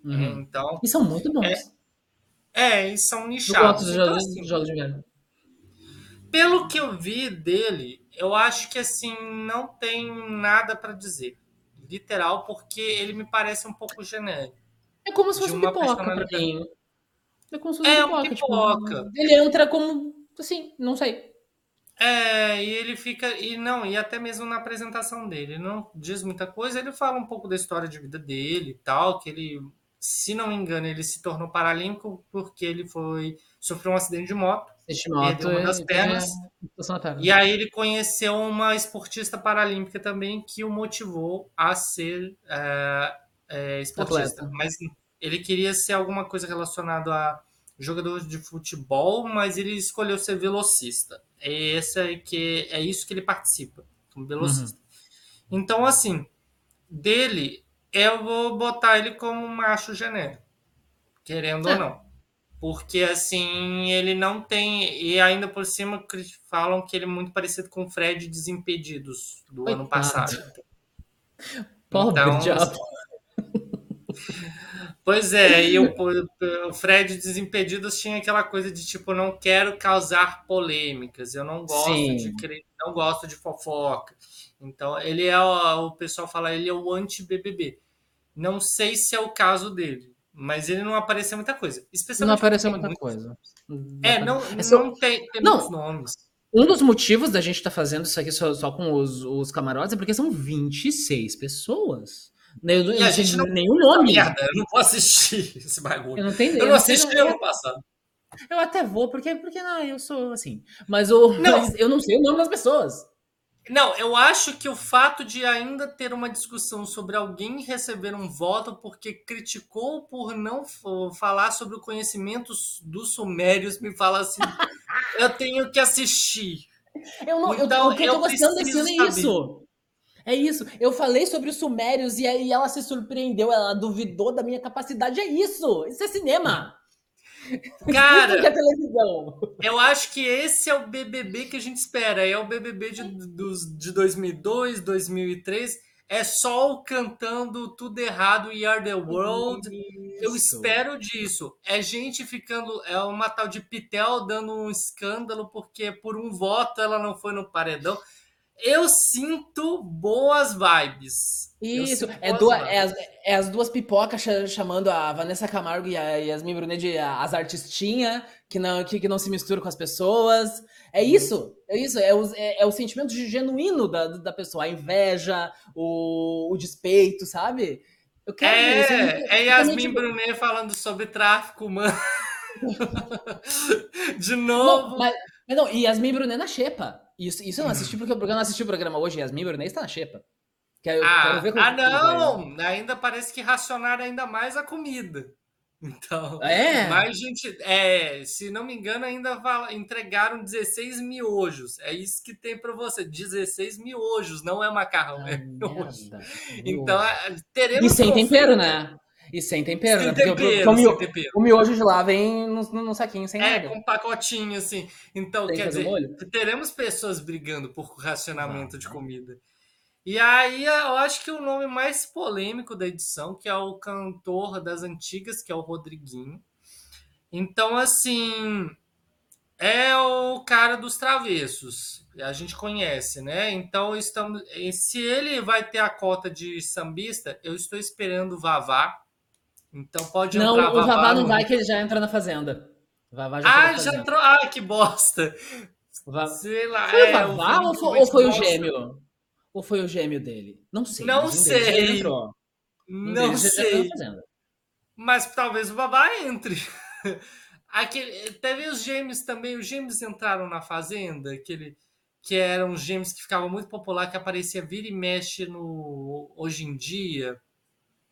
Uhum. Então, e são muito bons. É, é e são nichados. Eu gosto dos então, jogos, assim, jogos de inverno. Pelo que eu vi dele, eu acho que assim não tem nada para dizer. Literal, porque ele me parece um pouco genérico. É como se fosse um uma pipoca pra personalidade. mim. É como se fosse É pipoca. pipoca. Tipo, ele entra como. Assim, não sei. É, e ele fica. E não, e até mesmo na apresentação dele. Ele não diz muita coisa, ele fala um pouco da história de vida dele e tal, que ele, se não me engano, ele se tornou paralímpico porque ele foi. sofreu um acidente de moto. Perdeu uma das é- pernas. é- situação na perna. E aí ele conheceu uma esportista paralímpica também que o motivou a ser é, é, esportista. Atleta. Mas ele queria ser alguma coisa relacionada a jogador de futebol, mas ele escolheu ser velocista. É essa que é isso que ele participa, como velocista. Então assim, dele eu vou botar ele como macho genérico, querendo É. ou não. Porque assim, ele não tem. E ainda por cima falam que ele é muito parecido com o Fred Desimpedidos do ano Coitado. passado. Pobre Então, diabo. Pois é, e o, o Fred Desimpedidos tinha aquela coisa de tipo, não quero causar polêmicas, eu não gosto Sim. de não gosto de fofoca. Então, ele é o, o pessoal fala, ele é o anti-BBB. Não sei se é o caso dele, mas ele não apareceu muita coisa. Especialmente Não apareceu muita coisa. É, não, É só- não tem, tem Não. muitos nomes. Um dos motivos da gente estar fazendo isso aqui só, só com os, os camarotes é porque são 26 pessoas. Eu, eu E não a gente não- nenhum nome. Merda, eu não vou assistir esse Eu bagulho. não tenho Eu não assisti tenho- ano passado. Eu até vou, porque, porque não, eu sou assim. Mas, o, Não. mas eu não sei o nome das pessoas. Não, eu acho que o fato de ainda ter uma discussão sobre alguém receber um voto porque criticou por não falar sobre o conhecimento dos sumérios me fala assim, eu tenho que assistir. Eu não, eu- Então, o que eu tô eu gostando desse é isso. É isso. Eu falei sobre os sumérios e aí ela se surpreendeu, ela duvidou da minha capacidade. É isso. Isso é cinema. Isso que é Cara, televisão. eu acho que esse é o BBB que a gente espera. É o BBB de, dos, de 2002, 2003. É Sol cantando tudo errado, We Are The World. Eu Isso. espero disso. É gente ficando. É uma tal de Pitel dando um escândalo porque por um voto ela não foi no paredão. Eu sinto boas vibes. Isso, é, boas duas, é, as, é as duas pipocas cha- chamando a Vanessa Camargo e a Yasmin Brunet de as artistinhas que não, que, que não se misturam com as pessoas. É Uhum. isso, é isso, é o, é, é o sentimento genuíno da, da pessoa, a inveja, o, o despeito, sabe? Eu quero ver isso. eu não- É, é Yasmin tipo, Brunet falando sobre tráfico humano. De Não, novo. mas, mas não, Yasmin Brunet na xepa. Isso, isso eu não assisti porque, porque eu não assisti o programa hoje. Yasmin Brunet está na xepa. Quero, ah, quero ah, não! Ainda parece que racionaram ainda mais a comida. Então. É, Mais gente. É, se não me engano, ainda entregaram 16 miojos. É isso que tem pra você. 16 miojos, não é macarrão, Ah, é miojo. merda. Então, é, teremos. E sem conflito. tempero, né? E sem tempero, Sem né? Porque, tempero, o, tempero. o miojo de lá vem no, no- no saquinho sem É, nada. com um pacotinho, assim. Então, Tem que quer dizer, molho? teremos pessoas brigando por racionamento Ah. de comida. E aí, eu acho que o nome mais polêmico da edição, que é o cantor das antigas, que é o Rodriguinho. Então, assim, é o cara dos travessos. A gente conhece, né? Então, estamos. Se ele vai ter a cota de sambista, eu estou esperando o Vavá. Então pode Não, entrar o Vavá não vai, que ele já entra na fazenda. O Vavá já Ah, já entrou. Ah, que bosta. O Va- Sei lá. Foi o é, Vavá ou foi, ou foi o gêmeo? Ou foi o gêmeo dele? Não sei. Não sei. Um Não sei. Mas talvez o Babá entre. Aquele, teve os gêmeos também. Os gêmeos entraram na Fazenda, aquele que eram gêmeos que ficavam muito popular, que aparecia vira e mexe no hoje em dia.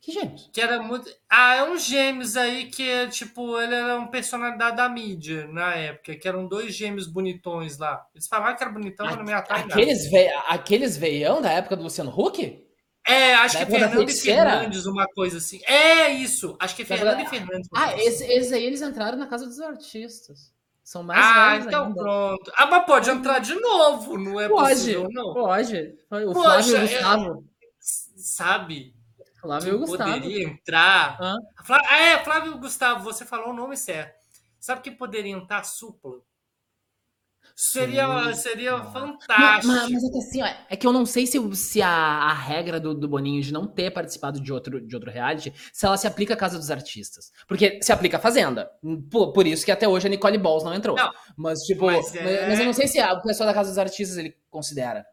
Que gêmeos? Que era muito. Ah, é uns gêmeos aí que, tipo, ele era uma personalidade da mídia na época, que eram dois gêmeos bonitões lá. Eles falavam que era bonitão, mas não me atrai nada. Aqueles, ve... Aqueles veião da época do Luciano Huck? É, acho Da que é da Fernando e? Fernandes, uma coisa assim. É isso! Acho que é Da Fernando época- e Fernandes. Ah, assim. esse- esses aí eles entraram na casa dos artistas. São mais Ah, então ainda. pronto. Ah, mas pode entrar de novo, não é Pode, possível, não. pode. Foi O Poxa, Flávio o é- Gustavo. Sabe? Flávio e o Gustavo. Poderia entrar. Hã? Flá- Ah, é, Flávio Gustavo, você falou o nome certo. Sabe que poderia entrar supla? Seria, seria fantástico. Mas, mas, é que assim, ó, é que eu não sei se, se a, a regra do, do, Boninho de não ter participado de outro, de outro reality, se ela se aplica à Casa dos Artistas. Porque se aplica à Fazenda. Por, por isso que até hoje a Nicole Balls não entrou. Não, mas, tipo, mas, é... mas, eu não sei se a, o pessoal da Casa dos Artistas ele considera.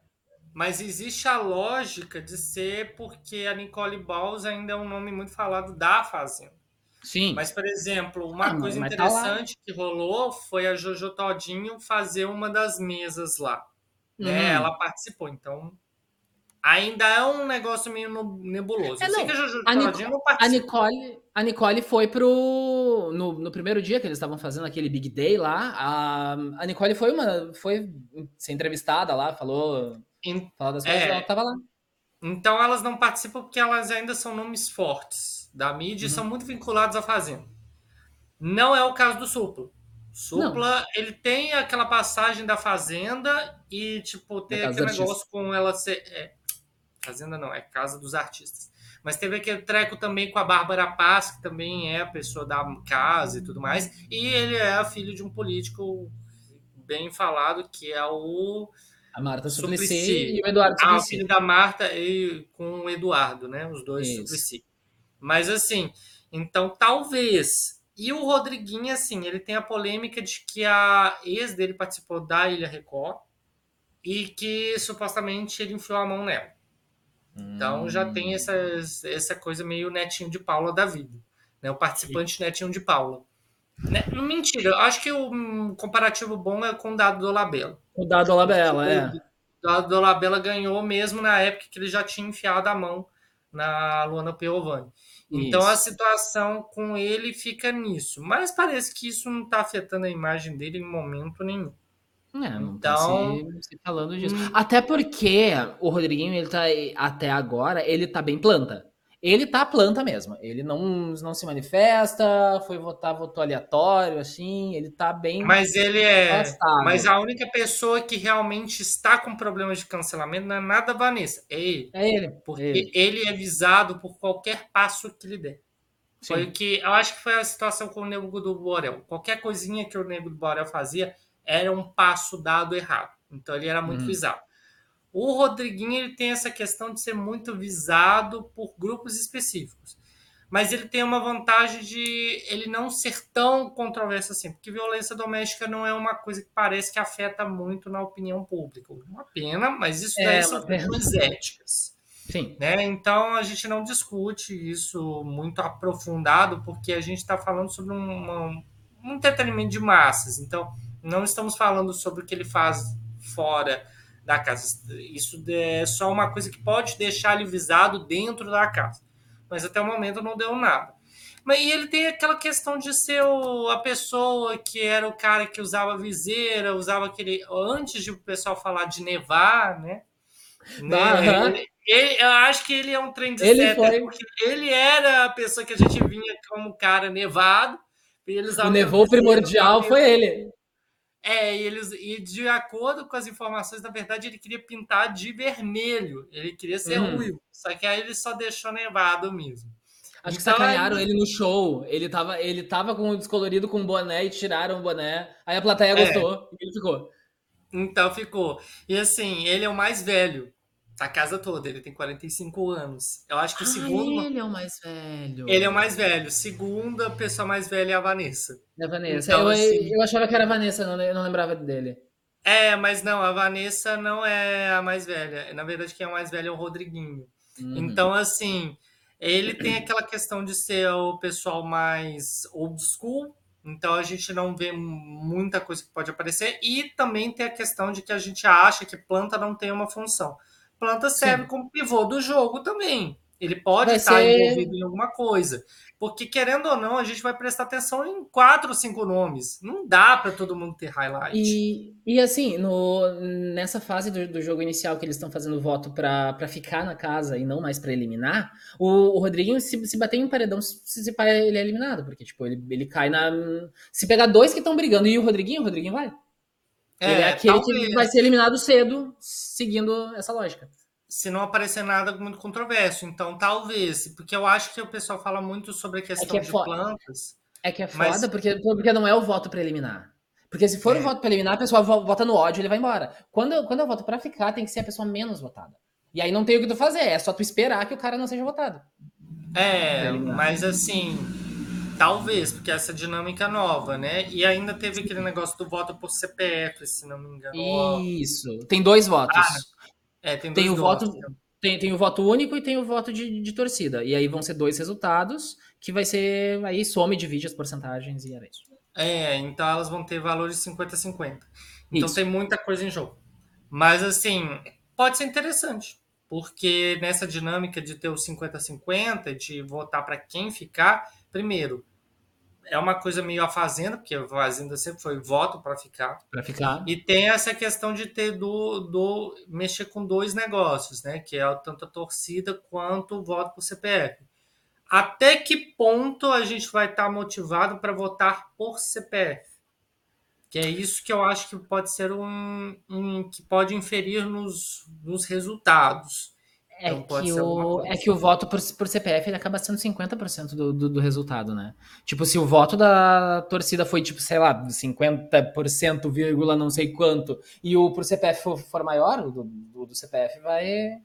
Mas existe a lógica de ser porque a Nicole Balls ainda é um nome muito falado da Fazenda. Sim. Mas, por exemplo, uma ah, coisa tá interessante tá que rolou foi a Jojo Todinho fazer uma das mesas lá. Né? Uhum. Né? Ela participou, então ainda é um negócio meio nebuloso. É, não. a Jojo a Todinho não participou. A Nicole, a Nicole foi pro. No, no primeiro dia que eles estavam fazendo aquele Big Day lá, a, a Nicole foi uma. Foi ser entrevistada lá, falou. Das coisas, é, ela lá. Então elas não participam porque elas ainda são nomes fortes da mídia uhum. e são muito vinculados à Fazenda. Não é o caso do Supla. Supla, não. ele tem aquela passagem da Fazenda e, tipo, tem aquele negócio com ela ser. É, fazenda não, é Casa dos Artistas. Mas teve aquele treco também com a Bárbara Paz, que também é a pessoa da casa e tudo mais. E ele é filho de um político bem falado, que é o. A Marta Suplicy, Suplicy e o Eduardo Suplicy. Ah, o filho da Marta e com o Eduardo, né? Os dois Isso. Suplicy. Mas assim, então talvez. E o Rodriguinho, assim, ele tem a polêmica de que a ex dele participou da Ilha Record e que supostamente ele enfiou a mão nela. Hum. Então já tem hum. essa, essa coisa meio netinho de Paula da vida. Né? O participante netinho de Paula. Né? Mentira, acho que o comparativo bom é com o Dado do Labela. O Dado do Labela, é. O Dado do Labela ganhou mesmo na época que ele já tinha enfiado a mão na Luana Piovani. Então isso. a situação com ele fica nisso. Mas parece que isso não está afetando a imagem dele em momento nenhum. É, não tá então, tá se, se falando disso. Hum. Até porque o Rodriguinho, ele tá até agora, ele tá bem planta ele tá planta mesmo. Ele não, não se manifesta, foi votar, votou aleatório, assim, ele tá bem. Mas ele é. Mas a única pessoa que realmente está com problemas de cancelamento não é nada Vanessa, é ele. É ele. Porque ele, ele é visado por qualquer passo que lhe der. Sim. Foi que. Eu acho que foi a situação com o Nego do Borel. Qualquer coisinha que o Nego do Borel fazia era um passo dado errado. Então ele era muito hum. visado. O Rodriguinho ele tem essa questão de ser muito visado por grupos específicos. Mas ele tem uma vantagem de ele não ser tão controverso assim, porque violência doméstica não é uma coisa que parece que afeta muito na opinião pública. Uma pena, mas isso daí é, são questões éticas. Sim. Né? Então a gente não discute isso muito aprofundado, porque a gente está falando sobre um, um entretenimento de massas. Então não estamos falando sobre o que ele faz fora da casa. Isso é só uma coisa que pode deixar ele visado dentro da casa. Mas até o momento não deu nada. Mas e ele tem aquela questão de ser o, a pessoa que era o cara que usava viseira, usava aquele. Antes de o pessoal falar de nevar, né? né? Ele, ele, eu acho que ele é um trem de ele foi. porque ele era a pessoa que a gente vinha como cara nevado. o nevou primordial foi ele. É, e, eles, e de acordo com as informações, na verdade, ele queria pintar de vermelho. Ele queria ser uhum. ruivo. Só que aí ele só deixou nevado mesmo. Acho que então, sacanearam ele no show. Ele tava, ele tava com o descolorido com o boné e tiraram o boné. Aí a plateia é. gostou e ele ficou. Então ficou. E assim, ele é o mais velho a casa toda. Ele tem 45 anos. Eu acho que o ah, segundo. Ele é o mais velho. Ele é o mais velho. Segunda pessoa mais velha é a Vanessa. É a Vanessa. Então, eu, assim... eu achava que era a Vanessa, não, eu não lembrava dele. É, mas não, a Vanessa não é a mais velha. Na verdade, quem é o mais velho é o Rodriguinho. Uhum. Então, assim, ele tem aquela questão de ser o pessoal mais old school. Então a gente não vê muita coisa que pode aparecer. E também tem a questão de que a gente acha que planta não tem uma função planta serve Sim. como pivô do jogo também. Ele pode vai estar ser... envolvido em alguma coisa. Porque, querendo ou não, a gente vai prestar atenção em quatro ou cinco nomes. Não dá para todo mundo ter highlight. E, e assim, no, nessa fase do, do jogo inicial que eles estão fazendo voto para ficar na casa e não mais para eliminar, o, o, Rodriguinho, se, se bater em um paredão, se, se ele é eliminado. Porque, tipo, ele, ele cai na. Se pegar dois que estão brigando e o Rodriguinho, o Rodriguinho vai. É, ele é aquele talvez. que vai ser eliminado cedo, seguindo essa lógica. Se não aparecer nada muito controverso. Então, talvez. Porque eu acho que o pessoal fala muito sobre a questão é que é de plantas. É que é foda, mas... porque, porque não é o voto para eliminar. Porque se for é. um voto preliminar, a pessoa vota no ódio, ele vai embora. Quando, quando eu voto para ficar, tem que ser a pessoa menos votada. E aí não tem o que tu fazer, é só tu esperar que o cara não seja votado. É, mas assim, talvez, porque essa dinâmica é nova, né? E ainda teve aquele negócio do voto por CPF, se não me engano. Isso, tem dois votos. Ah, é, tem dois tem o votos. voto tem, tem o voto único e tem o voto de, de torcida. E aí vão ser dois resultados, que vai ser. Aí some, divide as porcentagens e era isso. É, então elas vão ter valores 50-50. Então isso. tem muita coisa em jogo. Mas assim, pode ser interessante. Porque nessa dinâmica de ter o 50-50, de votar para quem ficar, primeiro, é uma coisa meio a Fazenda, porque a Fazenda sempre foi voto para ficar. Para ficar. E tem essa questão de ter do, do mexer com dois negócios, né? Que é tanto a torcida quanto o voto por CPF. Até que ponto a gente vai estar motivado para votar por CPF? Que é isso que eu acho que pode ser um, um que pode inferir nos, nos resultados. É, então, que o, é que o voto por, por CPF ele acaba sendo 50% do, do, do resultado, né? Tipo, se o voto da torcida foi, tipo, sei lá, 50%, vírgula não sei quanto, e o por CPF for, for maior, o do, do, do, CPF vai,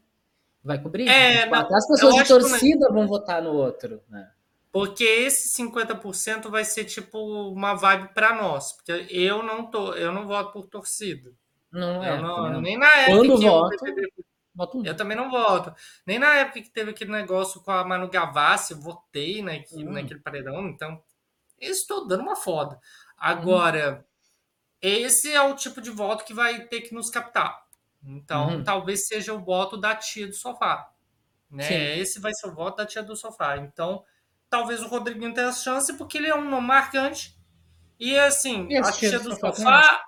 vai cobrir. É, tipo, até as pessoas de torcida vão votar no outro, né? Porque esse 50% vai ser tipo uma vibe para nós, porque eu não tô, eu não voto por torcida. Não é. Não, nem na época Quando que voto, Voto eu também não voto. Nem na época que teve aquele negócio com a Manu Gavassi, eu votei naquele, hum. naquele paredão, então estou dando uma foda. Agora, hum. esse é o tipo de voto que vai ter que nos captar. Então, uhum. talvez seja o voto da tia do sofá. Né? Esse vai ser o voto da tia do sofá. Então, talvez o Rodriguinho tenha chance, porque ele é um nome marcante. E assim, e a tia, tia do, do sofá, sofá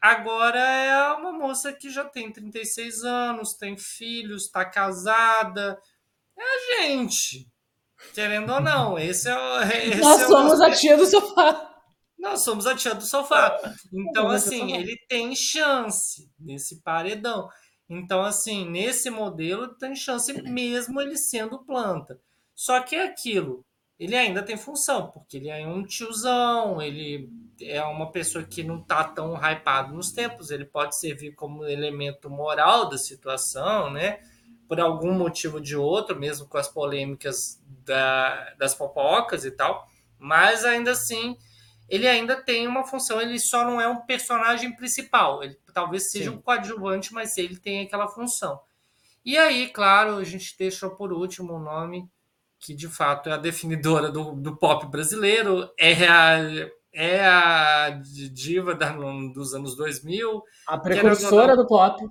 Agora é uma moça que já tem 36 anos, tem filhos, está casada. É a gente. Querendo ou não, esse é o. Esse Nós é somos o... a tia do sofá. Nós somos a tia do sofá. Então, assim, ele tem chance nesse paredão. Então, assim, nesse modelo, tem chance mesmo ele sendo planta. Só que é aquilo ele ainda tem função, porque ele é um tiozão, ele é uma pessoa que não está tão hypado nos tempos, ele pode servir como elemento moral da situação, né? Por algum motivo de outro, mesmo com as polêmicas da, das popocas e tal, mas ainda assim ele ainda tem uma função, ele só não é um personagem principal, ele talvez seja Sim. um coadjuvante, mas ele tem aquela função. E aí, claro, a gente deixou por último o nome que de fato é a definidora do, do pop brasileiro, é a, é a diva da, dos anos 2000. A precursora do pop.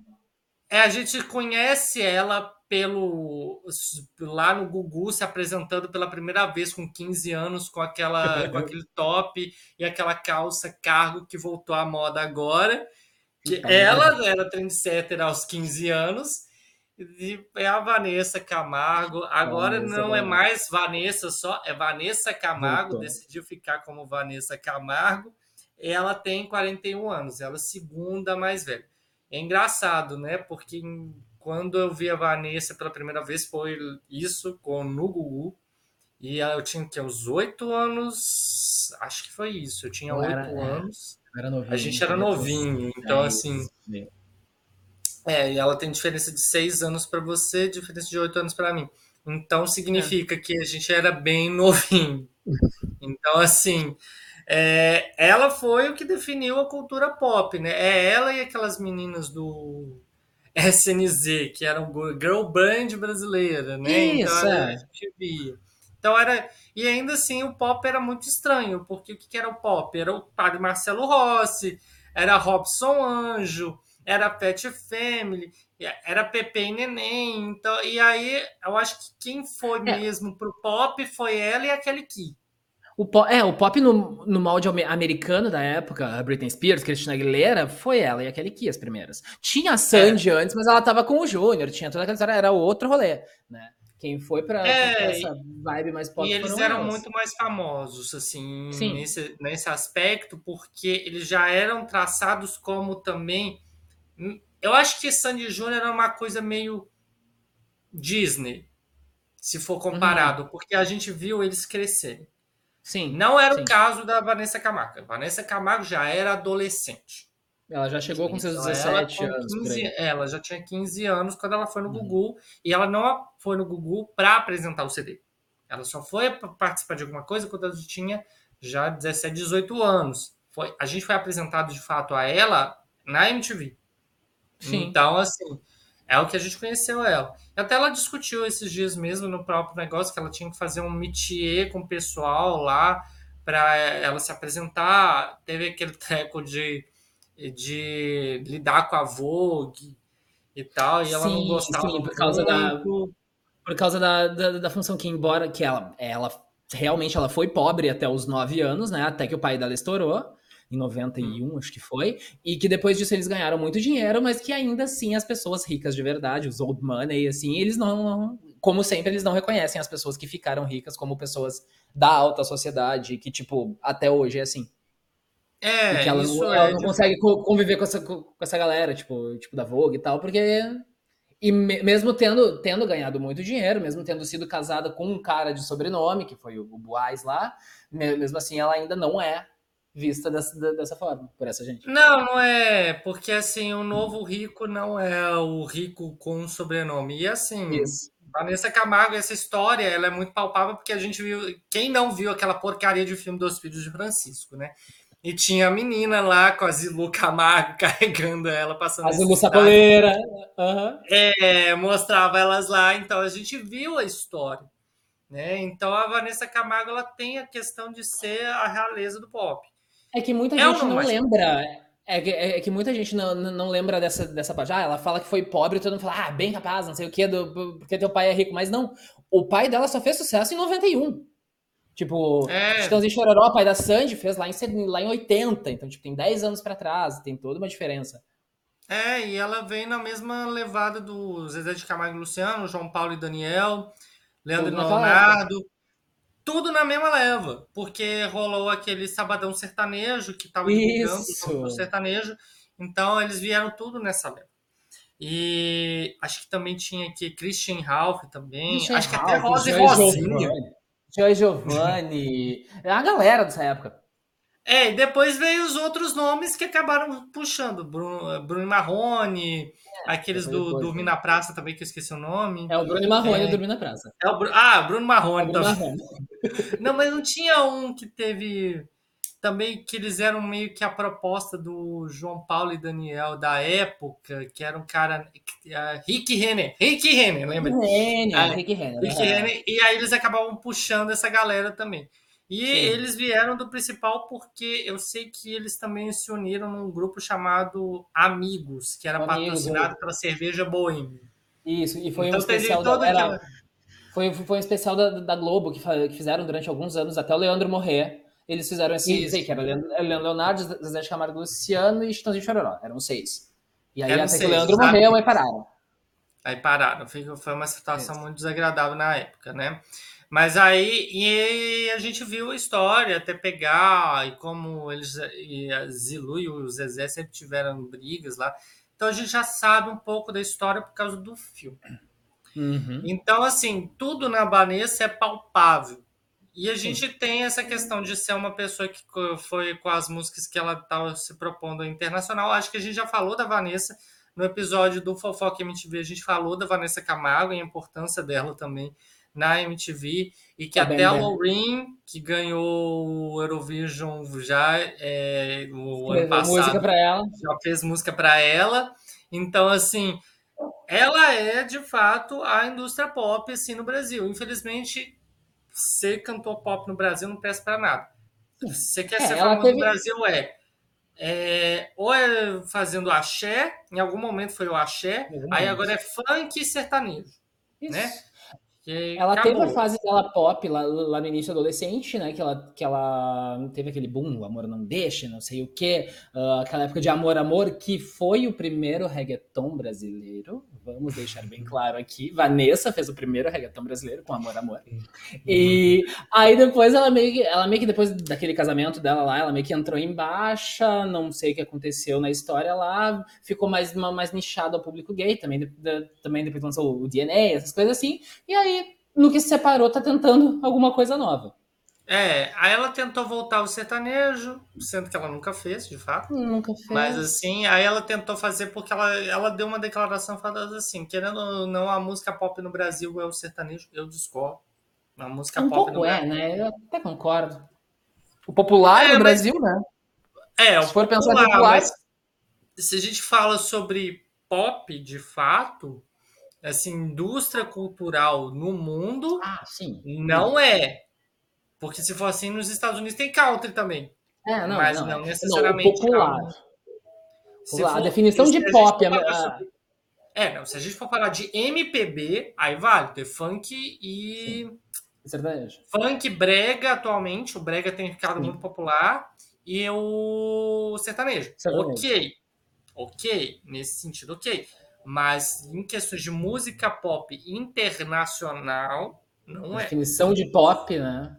É, a gente conhece ela pelo lá no Gugu se apresentando pela primeira vez com 15 anos com aquela com aquele top e aquela calça cargo que voltou à moda agora. Que ela era trendsetter aos 15 anos é a Vanessa Camargo. Agora Vanessa não é mais Vanessa só, é Vanessa Camargo. Decidiu ficar como Vanessa Camargo. Ela tem 41 anos, ela é a segunda mais velha. É engraçado, né? Porque quando eu vi a Vanessa pela primeira vez foi isso com no Gugu. E eu tinha que uns oito anos, acho que foi isso. Eu tinha oito é. anos. Novinho, a gente era novinho, então é assim. É, e ela tem diferença de seis anos para você, diferença de oito anos para mim. Então significa é. que a gente era bem novinho. Então, assim, é, ela foi o que definiu a cultura pop, né? É ela e aquelas meninas do SNZ, que eram girl band brasileira, né? Isso, então é. a gente via. Então era. E ainda assim o pop era muito estranho, porque o que era o pop? Era o padre Marcelo Rossi, era Robson Anjo, era Pet Family, era Pepe e Neném. Então, e aí eu acho que quem foi é. mesmo pro pop foi ela e aquele Key. O pop, é, o pop no, no molde americano da época, a Britney Spears, Christina Aguilera, foi ela e aquele Key as primeiras. Tinha a Sandy é. antes, mas ela tava com o Júnior, tinha toda aquela história, era outro rolê, né? Quem foi pra, é, pra essa vibe mais pop E eles eram elas. muito mais famosos, assim, nesse, nesse aspecto, porque eles já eram traçados como também eu acho que Sandy Júnior era uma coisa meio Disney, se for comparado, uhum. porque a gente viu eles crescerem. Sim. Não era sim. o caso da Vanessa Camargo. A Vanessa Camargo já era adolescente. Ela já chegou com seus Então, 17 ela, com anos. por 15 aí. ela já tinha 15 anos quando ela foi no Uhum. Gugu. E ela não foi no Gugu para apresentar o CD. Ela só foi participar de alguma coisa quando ela tinha já 17, 18 anos. Foi, a gente foi apresentado de fato a ela na MTV. Sim. Então, assim, é o que a gente conheceu ela. Até ela discutiu esses dias mesmo no próprio negócio que ela tinha que fazer um métier com o pessoal lá para ela se apresentar. Teve aquele treco de, de lidar com a Vogue e tal, e ela não Sim, gostava sim, por causa da- muito. Por causa da, da, da função que, embora que ela, ela realmente ela foi pobre até os 9 anos, né? Até que o pai dela estourou, em 91, acho que foi. E que depois disso eles ganharam muito dinheiro, mas que ainda assim as pessoas ricas de verdade, os old money, assim, eles não, Como sempre, eles não reconhecem as pessoas que ficaram ricas como pessoas da alta sociedade, que, tipo, até hoje é assim. É, e que ela, ela é não consegue co- conviver com essa, com essa galera, tipo, tipo da Vogue e tal, porque. E me- mesmo tendo, tendo ganhado muito dinheiro, mesmo tendo sido casada com um cara de sobrenome, que foi o, o Boaz lá, me- mesmo assim ela ainda não é vista dessa, dessa forma, por essa gente. Não, não é, porque assim, o novo rico não é o rico com sobrenome. E assim, Isso. Vanessa Camargo, essa história, ela é muito palpável porque a gente viu, quem não viu aquela porcaria de filme dos Filhos de Francisco, né? E tinha a menina lá com a Zilu Camargo carregando ela, passando A necessidade. Sapoleira. aham. É, mostrava elas lá, então a gente viu a história, né? Então a Vanessa Camargo, ela tem a questão de ser a realeza do pop. É que muita É gente não, não mas- lembra. É que, é que muita gente não, não lembra dessa, dessa parte. Ah, ela fala que foi pobre, todo mundo fala, ah, bem capaz, não sei o quê, do, porque teu pai é rico. Mas não, o pai dela só fez sucesso em 91. Tipo, É. Chitãozinho Chororó, o pai da Sandy, fez lá em, lá em 80. Então, tipo, tem 10 anos pra trás, tem toda uma diferença. É, e ela vem na mesma levada do Zezé de Camargo e Luciano, João Paulo e Daniel, Leandro e Leonardo. Tudo na mesma leva, porque rolou aquele sabadão sertanejo que tava divulgando o sertanejo. Então eles vieram tudo nessa leva. E acho que também tinha aqui Christian Ralph também. Christian acho que até Ralph, Rosa e Rosinha. Giovanni, Joy Giovanni. É a galera dessa época. É, e depois veio os outros nomes que acabaram puxando. Bruno, Bruno Marrone, aqueles do depois, Dormir né? na Praça também, que eu esqueci o nome. É o Bruno Marrone É. dormindo na praça. É o Bru- Ah, Bruno É Marrone Bruno também. Marrone. Não, mas não tinha um que teve também que eles eram meio que a proposta do João Paulo e Daniel da época, que era um cara uh, Rick Renner, Rick Renner, lembra? Renner, Ah, Rick Renner. Rick é. Renner, e aí eles acabavam puxando essa galera também. E Sim. eles vieram do principal porque eu sei que eles também se uniram num grupo chamado Amigos, que era Amigos, patrocinado pela cerveja Boêmia. Isso, e foi Então um especial da, era- aquela- foi, foi um especial da, da Globo que, que fizeram durante alguns anos, até o Leandro morrer. Eles fizeram esse, Isso. aí, que era Leandro, Leandro Leonardo, Zezé de Camargo Luciano e Chitãozinho Chororó. Eram seis. E aí Eram até que seis, o Leandro exato. morreu, aí pararam. Aí pararam. Foi, foi uma situação Isso. muito desagradável na época, né? Mas aí e a gente viu a história até pegar e como eles e a Zilu e o Zezé sempre tiveram brigas lá. Então a gente já sabe um pouco da história por causa do filme. Uhum. Então, assim, tudo na Vanessa é palpável. E a gente tem essa questão de ser uma pessoa que foi com as músicas que ela estava se propondo internacional. Acho que a gente já falou da Vanessa no episódio do Fofoca MTV. A gente falou da Vanessa Camargo e a importância dela também na MTV. E que Tá até a né? Loreen, que ganhou o Eurovision já é, o ano Música passado, pra ela. já fez música para ela. Então, assim, ela é de fato a indústria pop assim no Brasil. Infelizmente, ser cantor pop no Brasil não presta para nada. Você quer É, ser famoso teve- no Brasil é, é ou é fazendo axé, em algum momento foi o axé, aí agora é funk e sertanejo, Isso. né? Ela acabou. teve a fase dela pop lá, lá no início adolescente, né? Que ela, que ela teve aquele boom, o amor não deixa, não sei o quê. ah, aquela época de amor, amor, que foi o primeiro reggaeton brasileiro. Vamos deixar bem claro aqui. Vanessa fez o primeiro reggaeton brasileiro com amor, amor. E aí depois ela meio que, ela meio que depois daquele casamento dela lá, ela meio que entrou em baixa, não sei o que aconteceu na história lá, ficou mais, mais nichado ao público gay, também, de- de- também depois lançou o DNA, essas coisas assim. E aí, no que se separou, tá tentando alguma coisa nova. É, aí ela tentou voltar ao sertanejo, sendo que ela nunca fez, de fato. Nunca fez. Mas assim, aí ela tentou fazer porque ela, ela deu uma declaração falando assim, querendo ou não, a música pop no Brasil é o sertanejo, eu discordo. A música um pop pouco é, né? Eu até concordo. O popular é, no mas... Brasil, né? É, se for popular, pensar popular. se a gente fala sobre pop, de fato, assim, indústria cultural no mundo, ah, sim. não é porque se for assim, nos Estados Unidos tem country também. É, não, mas não, não necessariamente. Não, popular. popular. For, a definição de a pop. A... É, não, se a gente for falar de MPB, aí vale ter funk e. Sertanejo. Funk, brega atualmente. O brega tem ficado Sim. muito popular. E o sertanejo. sertanejo. Ok. Ok. Nesse sentido, ok. Mas em questões de música pop internacional, não é. Definição de pop, né?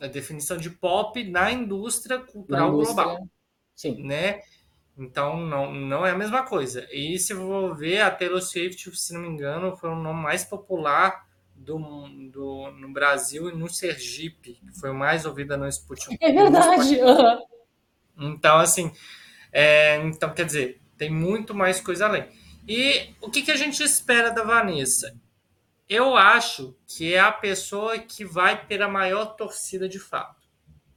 a definição de pop na indústria cultural na indústria, global. Sim. Né? Então, não, não é a mesma coisa. E se for ver, a Taylor Swift, se não me engano, foi o nome mais popular do, do, no Brasil e no Sergipe, que foi o mais ouvida no Spotify. É verdade! Então, assim, é, então, quer dizer, tem muito mais coisa além. E o que, que a gente espera da Vanessa? eu acho que é a pessoa que vai ter a maior torcida de fato.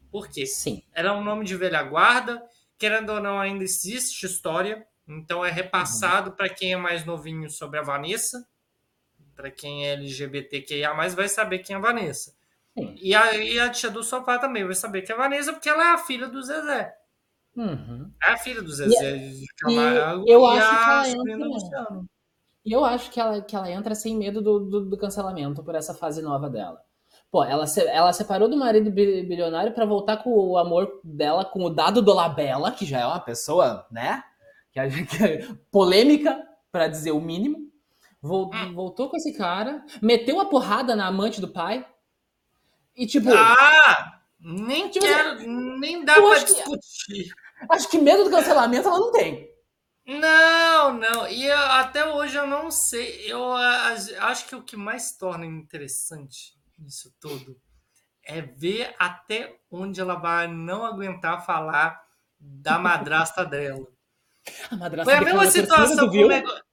Por quê? Sim. Ela é um nome de velha guarda, querendo ou não, ainda existe história, então é repassado uhum. para quem é mais novinho sobre a Vanessa, para quem é LGBTQIA, vai saber quem é a Vanessa. E a, e a, tia do sofá também vai saber que é a Vanessa, porque ela é a filha do Zezé. Uhum. É a filha do Zezé e, de Camargo e eu e acho a que ela entra, Luciano. E eu acho que ela, que ela entra sem medo do, do, do cancelamento por essa fase nova dela. Pô, ela, se, ela separou do marido bilionário para voltar com o amor dela com o dado do Labella, que já é uma pessoa, né? Que é, que é polêmica, para dizer o mínimo. Voltou, voltou com esse cara, meteu a porrada na amante do pai. E tipo. Ah! Nem tipo, quero, nem dá pra discutir. Que, acho que medo do cancelamento ela não tem. Não, não. E eu, até hoje eu não sei. Eu acho que o que mais torna interessante nisso tudo é ver até onde ela vai não aguentar falar da madrasta dela. A madrasta Foi a mesma situação com o negócio.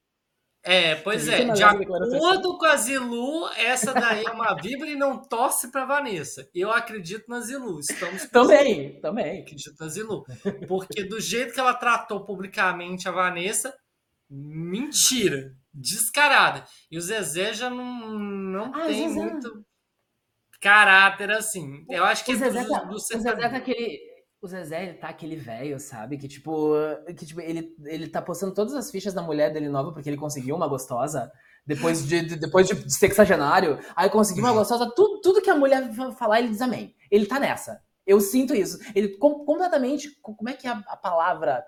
É, pois é. De acordo com a Zilu, essa daí é uma vibra e não torce para Vanessa. Eu acredito na Zilu. Estamos também, também. Acredito na Zilu. Porque do jeito que ela tratou publicamente a Vanessa, mentira. Descarada. E o Zezé já não, não ah, tem muito caráter assim. Eu acho que o Zezé, do, tá, do o Zezé tá aquele o Zezé, ele tá aquele velho, sabe? Que tipo, que, tipo ele, ele tá postando todas as fichas da mulher dele nova porque ele conseguiu uma gostosa. Depois de, de depois de sexagenário, aí conseguiu uma uhum. gostosa. Tudo, tudo que a mulher falar, ele diz amém. Ele tá nessa. Eu sinto isso. Ele com, completamente. Como é que é a, a, palavra?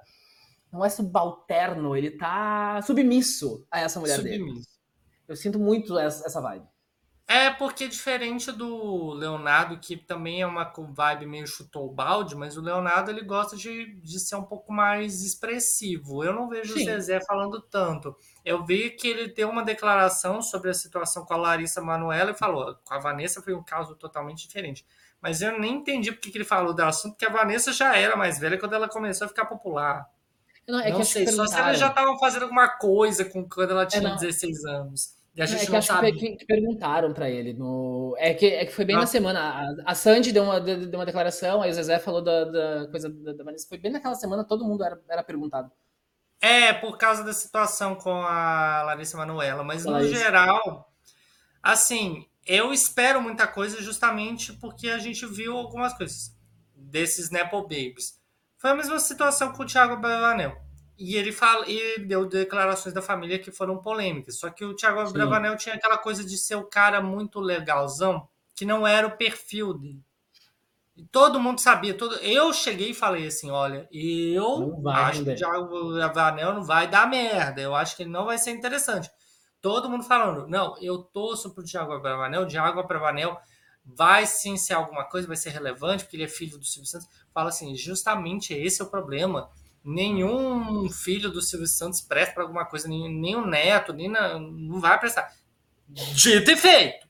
Não é subalterno, ele tá submisso a essa mulher submisso. dele. Eu sinto muito essa, essa vibe. É, porque diferente do Leonardo, que também é uma vibe meio chutou o balde, mas o Leonardo ele gosta de, de ser um pouco mais expressivo. Eu não vejo Sim. o Zezé falando tanto. Eu vi que ele deu uma declaração sobre a situação com a Larissa Manoela e falou: com a Vanessa foi um caso totalmente diferente. Mas eu nem entendi porque que ele falou do assunto, porque a Vanessa já era mais velha quando ela começou a ficar popular. Não, é não sei, só se eles já estavam fazendo alguma coisa com quando ela tinha é, 16 anos. E a gente é que não acho sabe. que, que perguntaram para ele. No... É, que, é que foi bem ah. na semana. A, a Sandy deu uma, deu uma declaração, aí o Zezé falou da, da coisa da, da Vanessa. Foi bem naquela semana, todo mundo era, era perguntado. É, por causa da situação com a Larissa Manoela. Mas no geral, assim, eu espero muita coisa justamente porque a gente viu algumas coisas desses Nepo Babies. Foi a mesma situação com o Thiago Bravanel. E ele fala, e deu declarações da família que foram polêmicas. Só que o Thiago Bravanel tinha aquela coisa de ser o cara muito legalzão, que não era o perfil dele. E todo mundo sabia. Todo... Eu cheguei e falei assim: olha, eu acho que o Thiago Bravanel não vai dar merda. Eu acho que ele não vai ser interessante. Todo mundo falando, não, eu torço pro Thiago Bravanel, o Thiago Bravanel vai sim ser alguma coisa, vai ser relevante, porque ele é filho do Silvio Santos. Fala assim, justamente esse é o problema nenhum filho do Silvio Santos presta para alguma coisa, nem, nem o neto, nem na, não vai prestar. Dito e feito.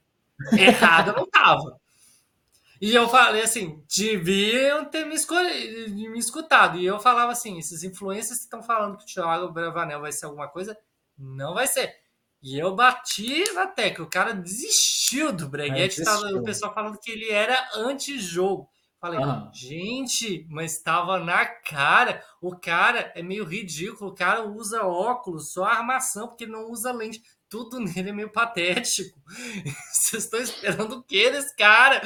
Errado não tava. E eu falei assim, deviam ter me, me escutado. E eu falava assim, esses influencers que estão falando que o Thiago Bravanel vai ser alguma coisa, não vai ser. E eu bati na tecla, o cara desistiu do Breguete, tava, o pessoal falando que ele era anti-jogo. Falei, uhum. gente, mas estava na cara. O cara é meio ridículo. O cara usa óculos, só armação, porque não usa lente. Tudo nele é meio patético. Vocês estão esperando o que desse cara?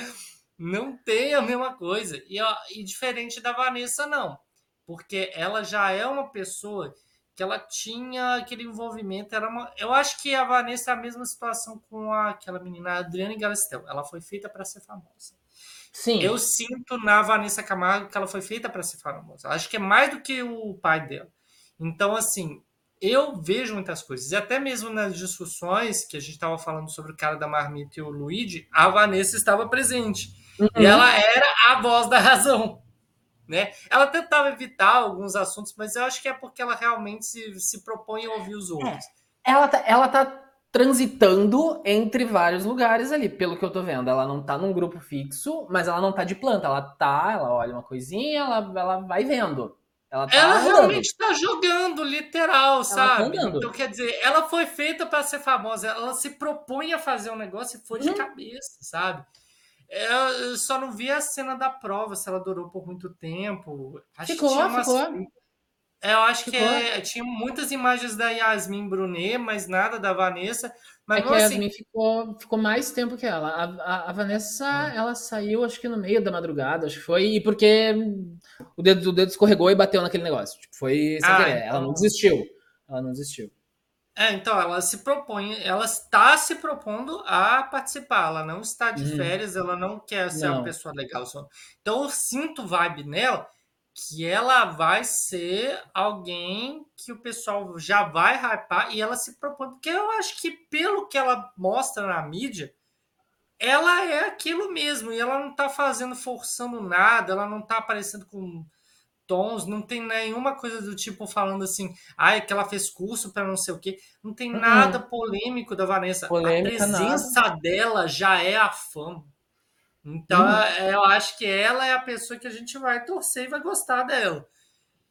Não tem a mesma coisa. E, ó, e diferente da Vanessa, não. Porque ela já é uma pessoa que ela tinha aquele envolvimento. Era uma, eu acho que a Vanessa é a mesma situação com a, aquela menina Adriana Galisteu. Ela foi feita para ser famosa. Sim. Eu sinto na Vanessa Camargo que ela foi feita para ser famosa. Acho que é mais do que o pai dela. Então, assim, eu vejo muitas coisas. E até mesmo nas discussões que a gente estava falando sobre o cara da marmita e o Luigi, a Vanessa estava presente. Uhum. E ela era a voz da razão. Né? Ela tentava evitar alguns assuntos, mas eu acho que é porque ela realmente se, se propõe a ouvir os outros. É. Ela, tá, ela tá transitando entre vários lugares ali, pelo que eu tô vendo. Ela não tá num grupo fixo, mas ela não tá de planta. Ela tá, ela olha uma coisinha, ela, ela vai vendo. Ela, tá ela realmente tá jogando, literal, ela tá sabe? Tá então, quer dizer, ela foi feita para ser famosa. Ela se propõe a fazer um negócio e foi de uhum. cabeça, sabe? Eu só não vi a cena da prova, se ela durou por muito tempo. Acho ficou, que tinha umas... ficou. É, eu acho que é, tinha muitas imagens da Yasmin Brunet, mas nada da Vanessa. Mas é que a assim... Yasmin ficou, ficou mais tempo que ela. A, a, a Vanessa, hum. ela saiu, acho que no meio da madrugada, acho que foi, e porque o dedo, o dedo escorregou e bateu naquele negócio. Tipo, foi sem ah, querer. Então... Ela não desistiu. Ela não desistiu. É, então ela se propõe, ela está se propondo a participar, ela não está de hum. férias, ela não quer ser não. uma pessoa legal. Então eu sinto vibe nela que ela vai ser alguém que o pessoal já vai hypar e ela se propõe. Porque eu acho que, pelo que ela mostra na mídia, ela é aquilo mesmo. E ela não tá fazendo, forçando nada, ela não tá aparecendo com tons, não tem nenhuma coisa do tipo falando assim, ai, que ela fez curso para não sei o quê. Não tem uhum. nada polêmico da Vanessa. Polêmica, a presença nada. dela já é a fama. Então, uhum. É, eu acho que ela é a pessoa que a gente vai torcer e vai gostar dela.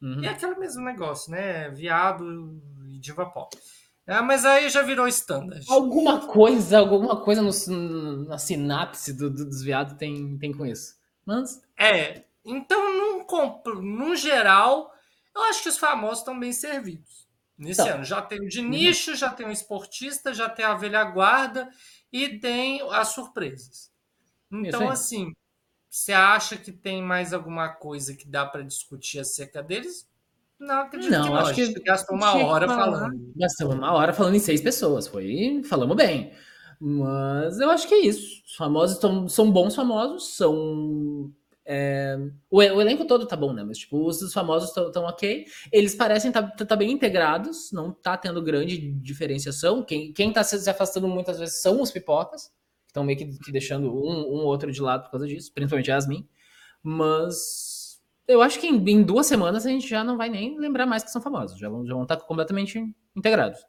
Uhum. E é aquele mesmo negócio, né? Viado e diva pop. É, mas aí já virou standard. Alguma coisa, alguma coisa no, na sinapse do, do, dos viados tem, tem com isso. Mas... É, então, num, num geral, eu acho que os famosos estão bem servidos. Nesse então. ano. Já tem o de nicho, uhum. já tem o esportista, já tem a velha guarda e tem as surpresas. Então, assim, você acha que tem mais alguma coisa que dá para discutir acerca deles? Não, acredito não, que não. Acho que gastou uma hora falando. Gastamos uma hora falando em seis pessoas. Foi. Falamos bem. Mas eu acho que é isso. Os famosos tão, são bons famosos, são. É, o, o, elenco todo tá bom, né? Mas, tipo, os famosos estão ok. Eles parecem estar tá, tá, bem integrados, não tá tendo grande diferenciação. Quem, quem tá se afastando muitas vezes são os pipocas estão meio que, que deixando um, um outro de lado por causa disso, principalmente a Yasmin. Mas eu acho que em, em, duas semanas a gente já não vai nem lembrar mais que são famosos, já vão, já vão estar completamente integrados.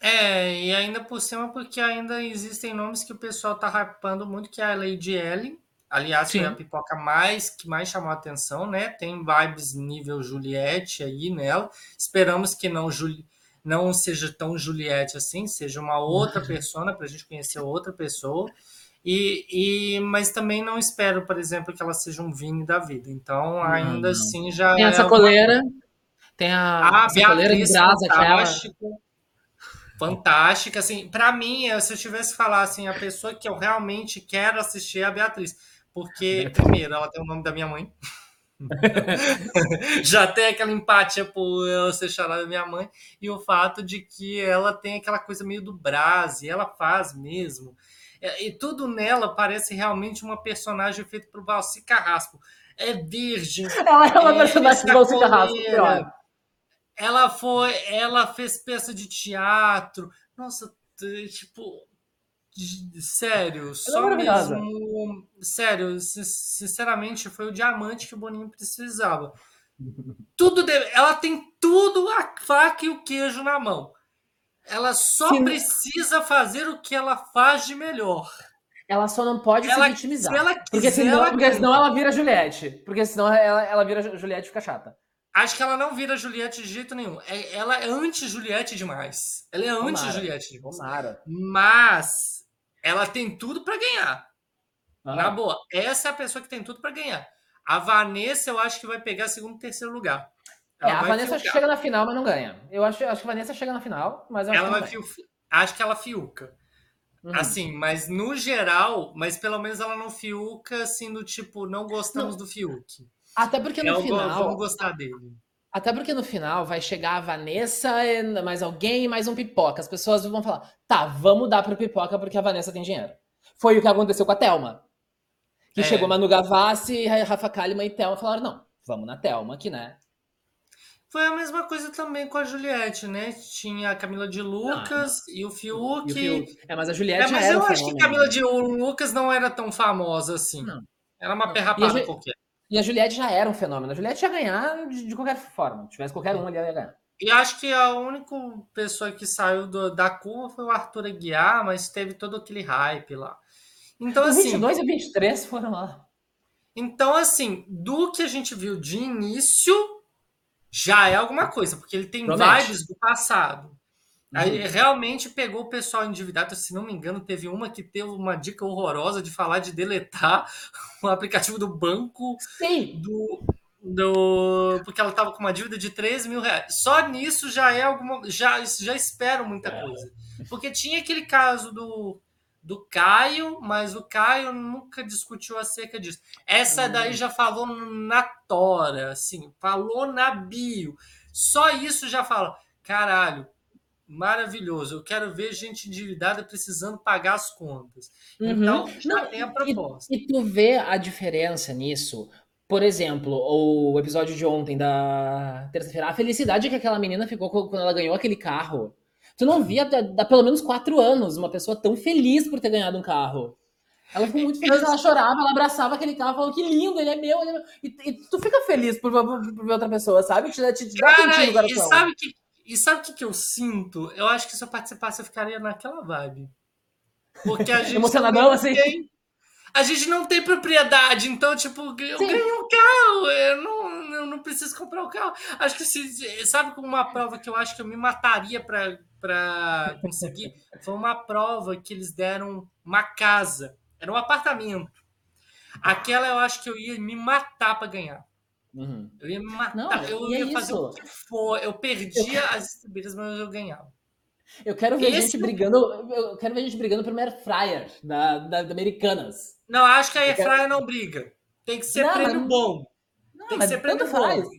É, e ainda por cima, porque ainda existem nomes que o pessoal tá hypando muito, que é a Lady Ellen. Aliás, Sim. foi a pipoca mais que mais chamou a atenção, né? Tem vibes nível Juliette aí nela. Esperamos que não Juli não seja tão Juliette assim, seja uma outra uhum. persona para a gente conhecer outra pessoa. E, e, mas também não espero, por exemplo, que ela seja um Vini da vida. Então, ainda assim, já. Tem a sacoleira, uma... tem a, a sacoleira de brasa, é fantástica. Assim, para mim, se eu tivesse que falar assim, a pessoa que eu realmente quero assistir é a Beatriz. Porque, primeiro, ela tem o nome da minha mãe. já tem aquela empatia por ela ser chamada minha mãe e o fato de que ela tem aquela coisa meio do Brás e ela faz mesmo. É, e tudo nela parece realmente uma personagem feita por Valci Carrasco. É virgem. Ela é uma é personagem do Valci Carrasco. Ela foi, ela fez peça de teatro. Nossa, tipo, Sério, só mesmo. Sério, sinceramente, foi o diamante que o Boninho precisava. Tudo deve, ela tem tudo a faca e o queijo na mão. Ela só Sim. precisa fazer o que ela faz de melhor. Ela só não pode Ela- se vitimizar. se ela porque, quiser, senão, ela porque senão ela vira Juliette. Porque senão ela, ela vira Juliette e fica chata. Acho que ela não vira Juliette de jeito nenhum. É- Ela é anti-Juliette demais. Ela é anti-Juliette demais. Tomara. Mas ela tem tudo pra ganhar. Ah. Na boa, essa é a pessoa que tem tudo pra ganhar. A Vanessa, eu acho que vai pegar segundo e terceiro lugar. É, a Vanessa chega na final, mas não ganha. Eu acho, acho que a Vanessa chega na final, mas acho Ela vai não fiu... Acho que ela fiuca. Uhum. Assim, mas no geral, mas pelo menos ela não fiuca assim do tipo, não gostamos do Fiuk. Até porque no É final. vamos gostar dele. Até porque no final vai chegar a Vanessa, mais alguém e mais um pipoca. As pessoas vão falar: tá, vamos dar pro pipoca porque a Vanessa tem dinheiro. Foi o que aconteceu com a Thelma. Que É. chegou Manu Gavassi, Rafa Kalimann e Thelma falaram: não, vamos na Thelma aqui, né? Foi a mesma coisa também com a Juliette, né? Tinha a Camila de Lucas e o Fiuk. E o Fiuk. É, mas a É, Juliette já mas era eu acho que fenômeno. Camila de Lucas não era tão famosa assim. Não. Era uma perrapada a qualquer. E a Juliette já era um fenômeno. A Juliette ia ganhar de, de qualquer forma. Se tivesse qualquer um, ele ia ganhar. E acho que a única pessoa que saiu do- da curva foi o Arthur Aguiar, mas teve todo aquele hype lá. Então, Os assim, 22 e 23 foram lá. então, assim, do que a gente viu de início, já é alguma coisa, porque ele tem Promete. vibes do passado. Aí Uhum. realmente pegou o pessoal endividado. Se não me engano, teve uma que teve uma dica horrorosa de falar de deletar o aplicativo do banco Sim. do, do porque ela estava com uma dívida de 13 mil reais. Só nisso já é alguma. Já, já espero muita É. coisa. Porque tinha aquele caso do, do Caio, mas o Caio nunca discutiu acerca disso. Essa Hum. daí já falou na tora, assim, falou na bio. Só isso já fala, caralho, maravilhoso. Eu quero ver gente endividada precisando pagar as contas. Uhum. Então, já Não, tem a proposta. E tu vê a diferença nisso. Por exemplo, o episódio de ontem da terça-feira, a felicidade que aquela menina ficou quando ela ganhou aquele carro. Tu não via há pelo menos quatro anos uma pessoa tão feliz por ter ganhado um carro. Ela ficou muito feliz, ela chorava, ela abraçava aquele carro, falou que lindo, ele é meu. Ele é meu. E, e tu fica feliz por, por- por ver outra pessoa, sabe? Te, te, te dá Cara, no e sabe que e sabe o que, que eu sinto? Eu acho que se eu participasse, eu ficaria naquela vibe. Porque a gente. Emocionadão, não assim? Tem, a gente não tem propriedade, então, tipo, eu Sim. ganhei um carro, eu não, eu não preciso comprar o um carro. Acho que se. Sabe como uma prova que eu acho que eu me mataria pra, pra conseguir? Foi uma prova que eles deram uma casa. Era um apartamento. Aquela eu acho que eu ia me matar pra ganhar. Uhum. Eu ia me matar. Não, eu é ia fazer isso. o que for. Eu perdia as distribuídas, mas eu ganhava. Eu quero ver Esse- gente brigando. Eu quero ver gente brigando pelo air fryer da, da, da Americanas. Não, acho que a Eu quero- Airfryer não briga. Tem que ser Não, prêmio mas- bom. Não, Tem que ser prêmio tanto faz. bom.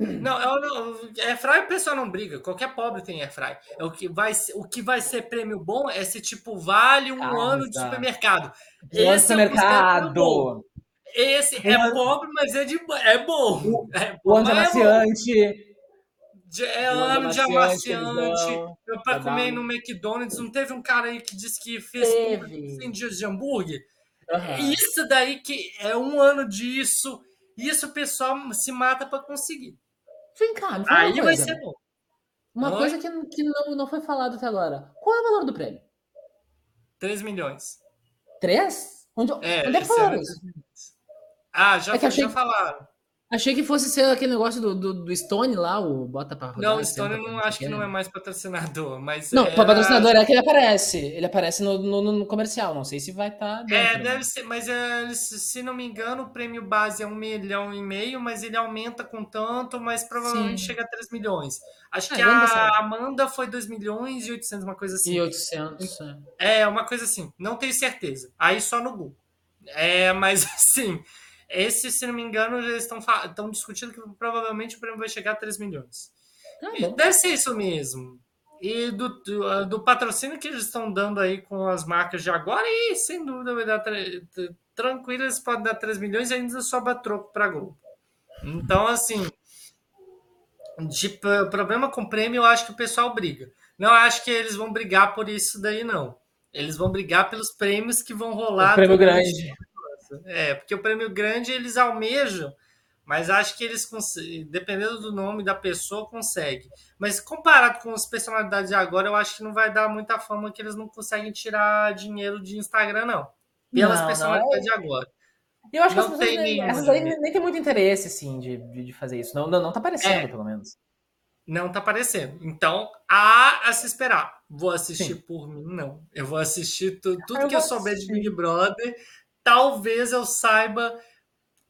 Não, eu não, Airfryer o pessoal não briga. Qualquer pobre tem Airfryer. É o que vai ser- o que vai ser prêmio bom é se tipo vale um Casa. ano de supermercado. Esse é o Esse é ano- pobre, mas é de é bom. É O é bom. Amaciante. De- É O ano de amaciante, amaciante. Eu pra Pra comer dar- no McDonald's, não teve um cara aí que disse que fez Teve. 100 dias de hambúrguer? Aham. Isso daí que é um ano disso. Isso o pessoal se mata pra conseguir. Vem cá, me fala Aí uma vai coisa. ser bom. Uma Oi? coisa que, que não, não foi falado até agora. Qual é o valor do prêmio? 3 milhões. Três? Onde, É, onde é que esse falaram isso? Ah, já, É achei já falaram. Achei que fosse ser aquele negócio do, do, do Stone lá, o bota pra rodar. Não, o Stone não acho que não é mais patrocinador, mas Não, é, patrocinador é que ele aparece. Ele aparece no, no, no comercial. Não sei se vai estar dentro. É, né? deve ser, mas é, se não me engano, o prêmio base é um milhão e meio, mas ele aumenta com tanto, mas provavelmente Sim. chega a 3 milhões. Acho Ah, que ver. a Amanda foi 2 milhões e 800, uma coisa assim. E 800. é. É, uma coisa assim, não tenho certeza. Aí só no Google. É, mas assim, esse, se não me engano, eles estão discutindo que provavelmente o prêmio vai chegar a 3 milhões. Tá deve ser isso mesmo. E do, do, do patrocínio que eles estão dando aí com as marcas de agora, e sem dúvida vai dar tranquilo, eles podem dar 3 milhões e ainda sobra troco para Globo. Então, assim, de problema com prêmio, eu acho que o pessoal briga. Não acho que eles vão brigar por isso daí, não. Eles vão brigar pelos prêmios que vão rolar. O prêmio durante- grande. É, porque o prêmio grande eles almejam Mas acho que eles, dependendo do nome da pessoa, consegue. Mas comparado com as personalidades de agora, eu acho que não vai dar muita fama que eles não conseguem tirar dinheiro de Instagram, não. Pelas não, personalidades não é... de agora. Eu acho não que essas, tem essas aí nem, nem tem muito interesse, assim, de, de fazer isso. Não, não, não tá aparecendo, é, pelo menos. Não tá aparecendo. Então, há a se esperar. Vou assistir Sim. por mim, não. Eu vou assistir tu, tudo eu que eu souber de Big Brother. Talvez eu saiba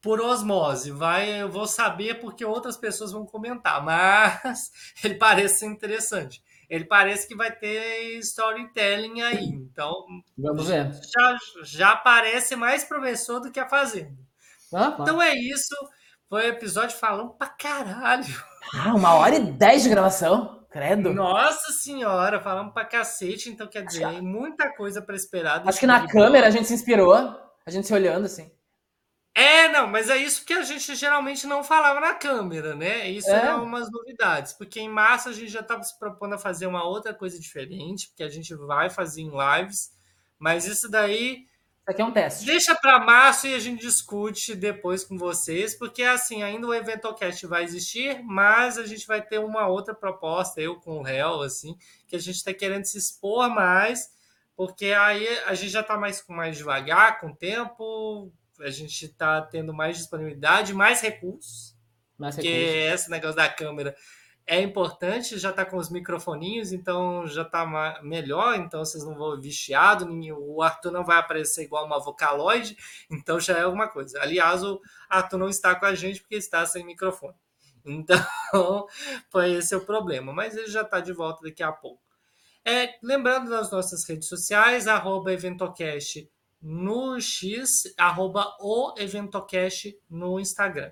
por osmose. Vai, eu vou saber porque outras pessoas vão comentar, mas ele parece interessante. Ele parece que vai ter storytelling aí. Então, vamos ver. Já, já parece mais promissor do que a Fazenda. Ah, então é isso. Foi um episódio falando pra caralho. Ah, uma hora e dez de gravação. Credo. Nossa senhora, falamos pra cacete, então quer dizer, acho muita coisa para esperar. Acho que na câmera a gente se inspirou, a gente se olhando assim. É, não, mas é isso que a gente geralmente não falava na câmera, né? Isso é, é umas novidades, porque em março a gente já estava se propondo a fazer uma outra coisa diferente, porque a gente vai fazer em lives, mas isso daí. Isso aqui é um teste. Deixa para março e a gente discute depois com vocês, porque assim, ainda o Eventocast vai existir, mas a gente vai ter uma outra proposta, eu com o réu, assim, que a gente está querendo se expor mais, porque aí a gente já está mais, mais devagar, com o tempo a gente está tendo mais disponibilidade, mais recursos. Mais porque recursos. esse negócio da câmera é importante, já está com os microfoninhos, então já está melhor, então vocês não vão ouvir chiado, o Arthur não vai aparecer igual uma vocaloide, então já é alguma coisa. Aliás, o Arthur não está com a gente porque está sem microfone. Então, foi esse o problema, mas ele já está de volta daqui a pouco. É, lembrando das nossas redes sociais, arroba Eventocast no X, arroba o Eventocast no Instagram.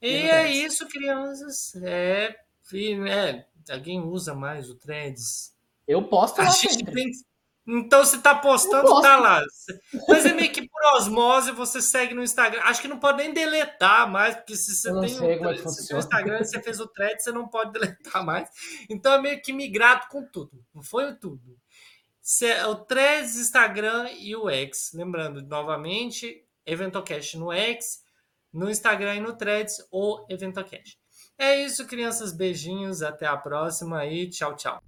E é isso, crianças. É, é, alguém usa mais o Threads? Eu posto lá Então, você tá postando, tá lá. Mas é meio que por osmose você segue no Instagram. Acho que não pode nem deletar mais, porque se você tem sei um, é se Instagram você fez o thread, você não pode deletar mais. Então é meio que migrado com tudo. Não foi tudo o Threads, Instagram e o X. Lembrando, novamente, Eventocast no X, no Instagram e no Threads ou Eventocast. É isso, crianças. Beijinhos. Até a próxima e tchau, tchau.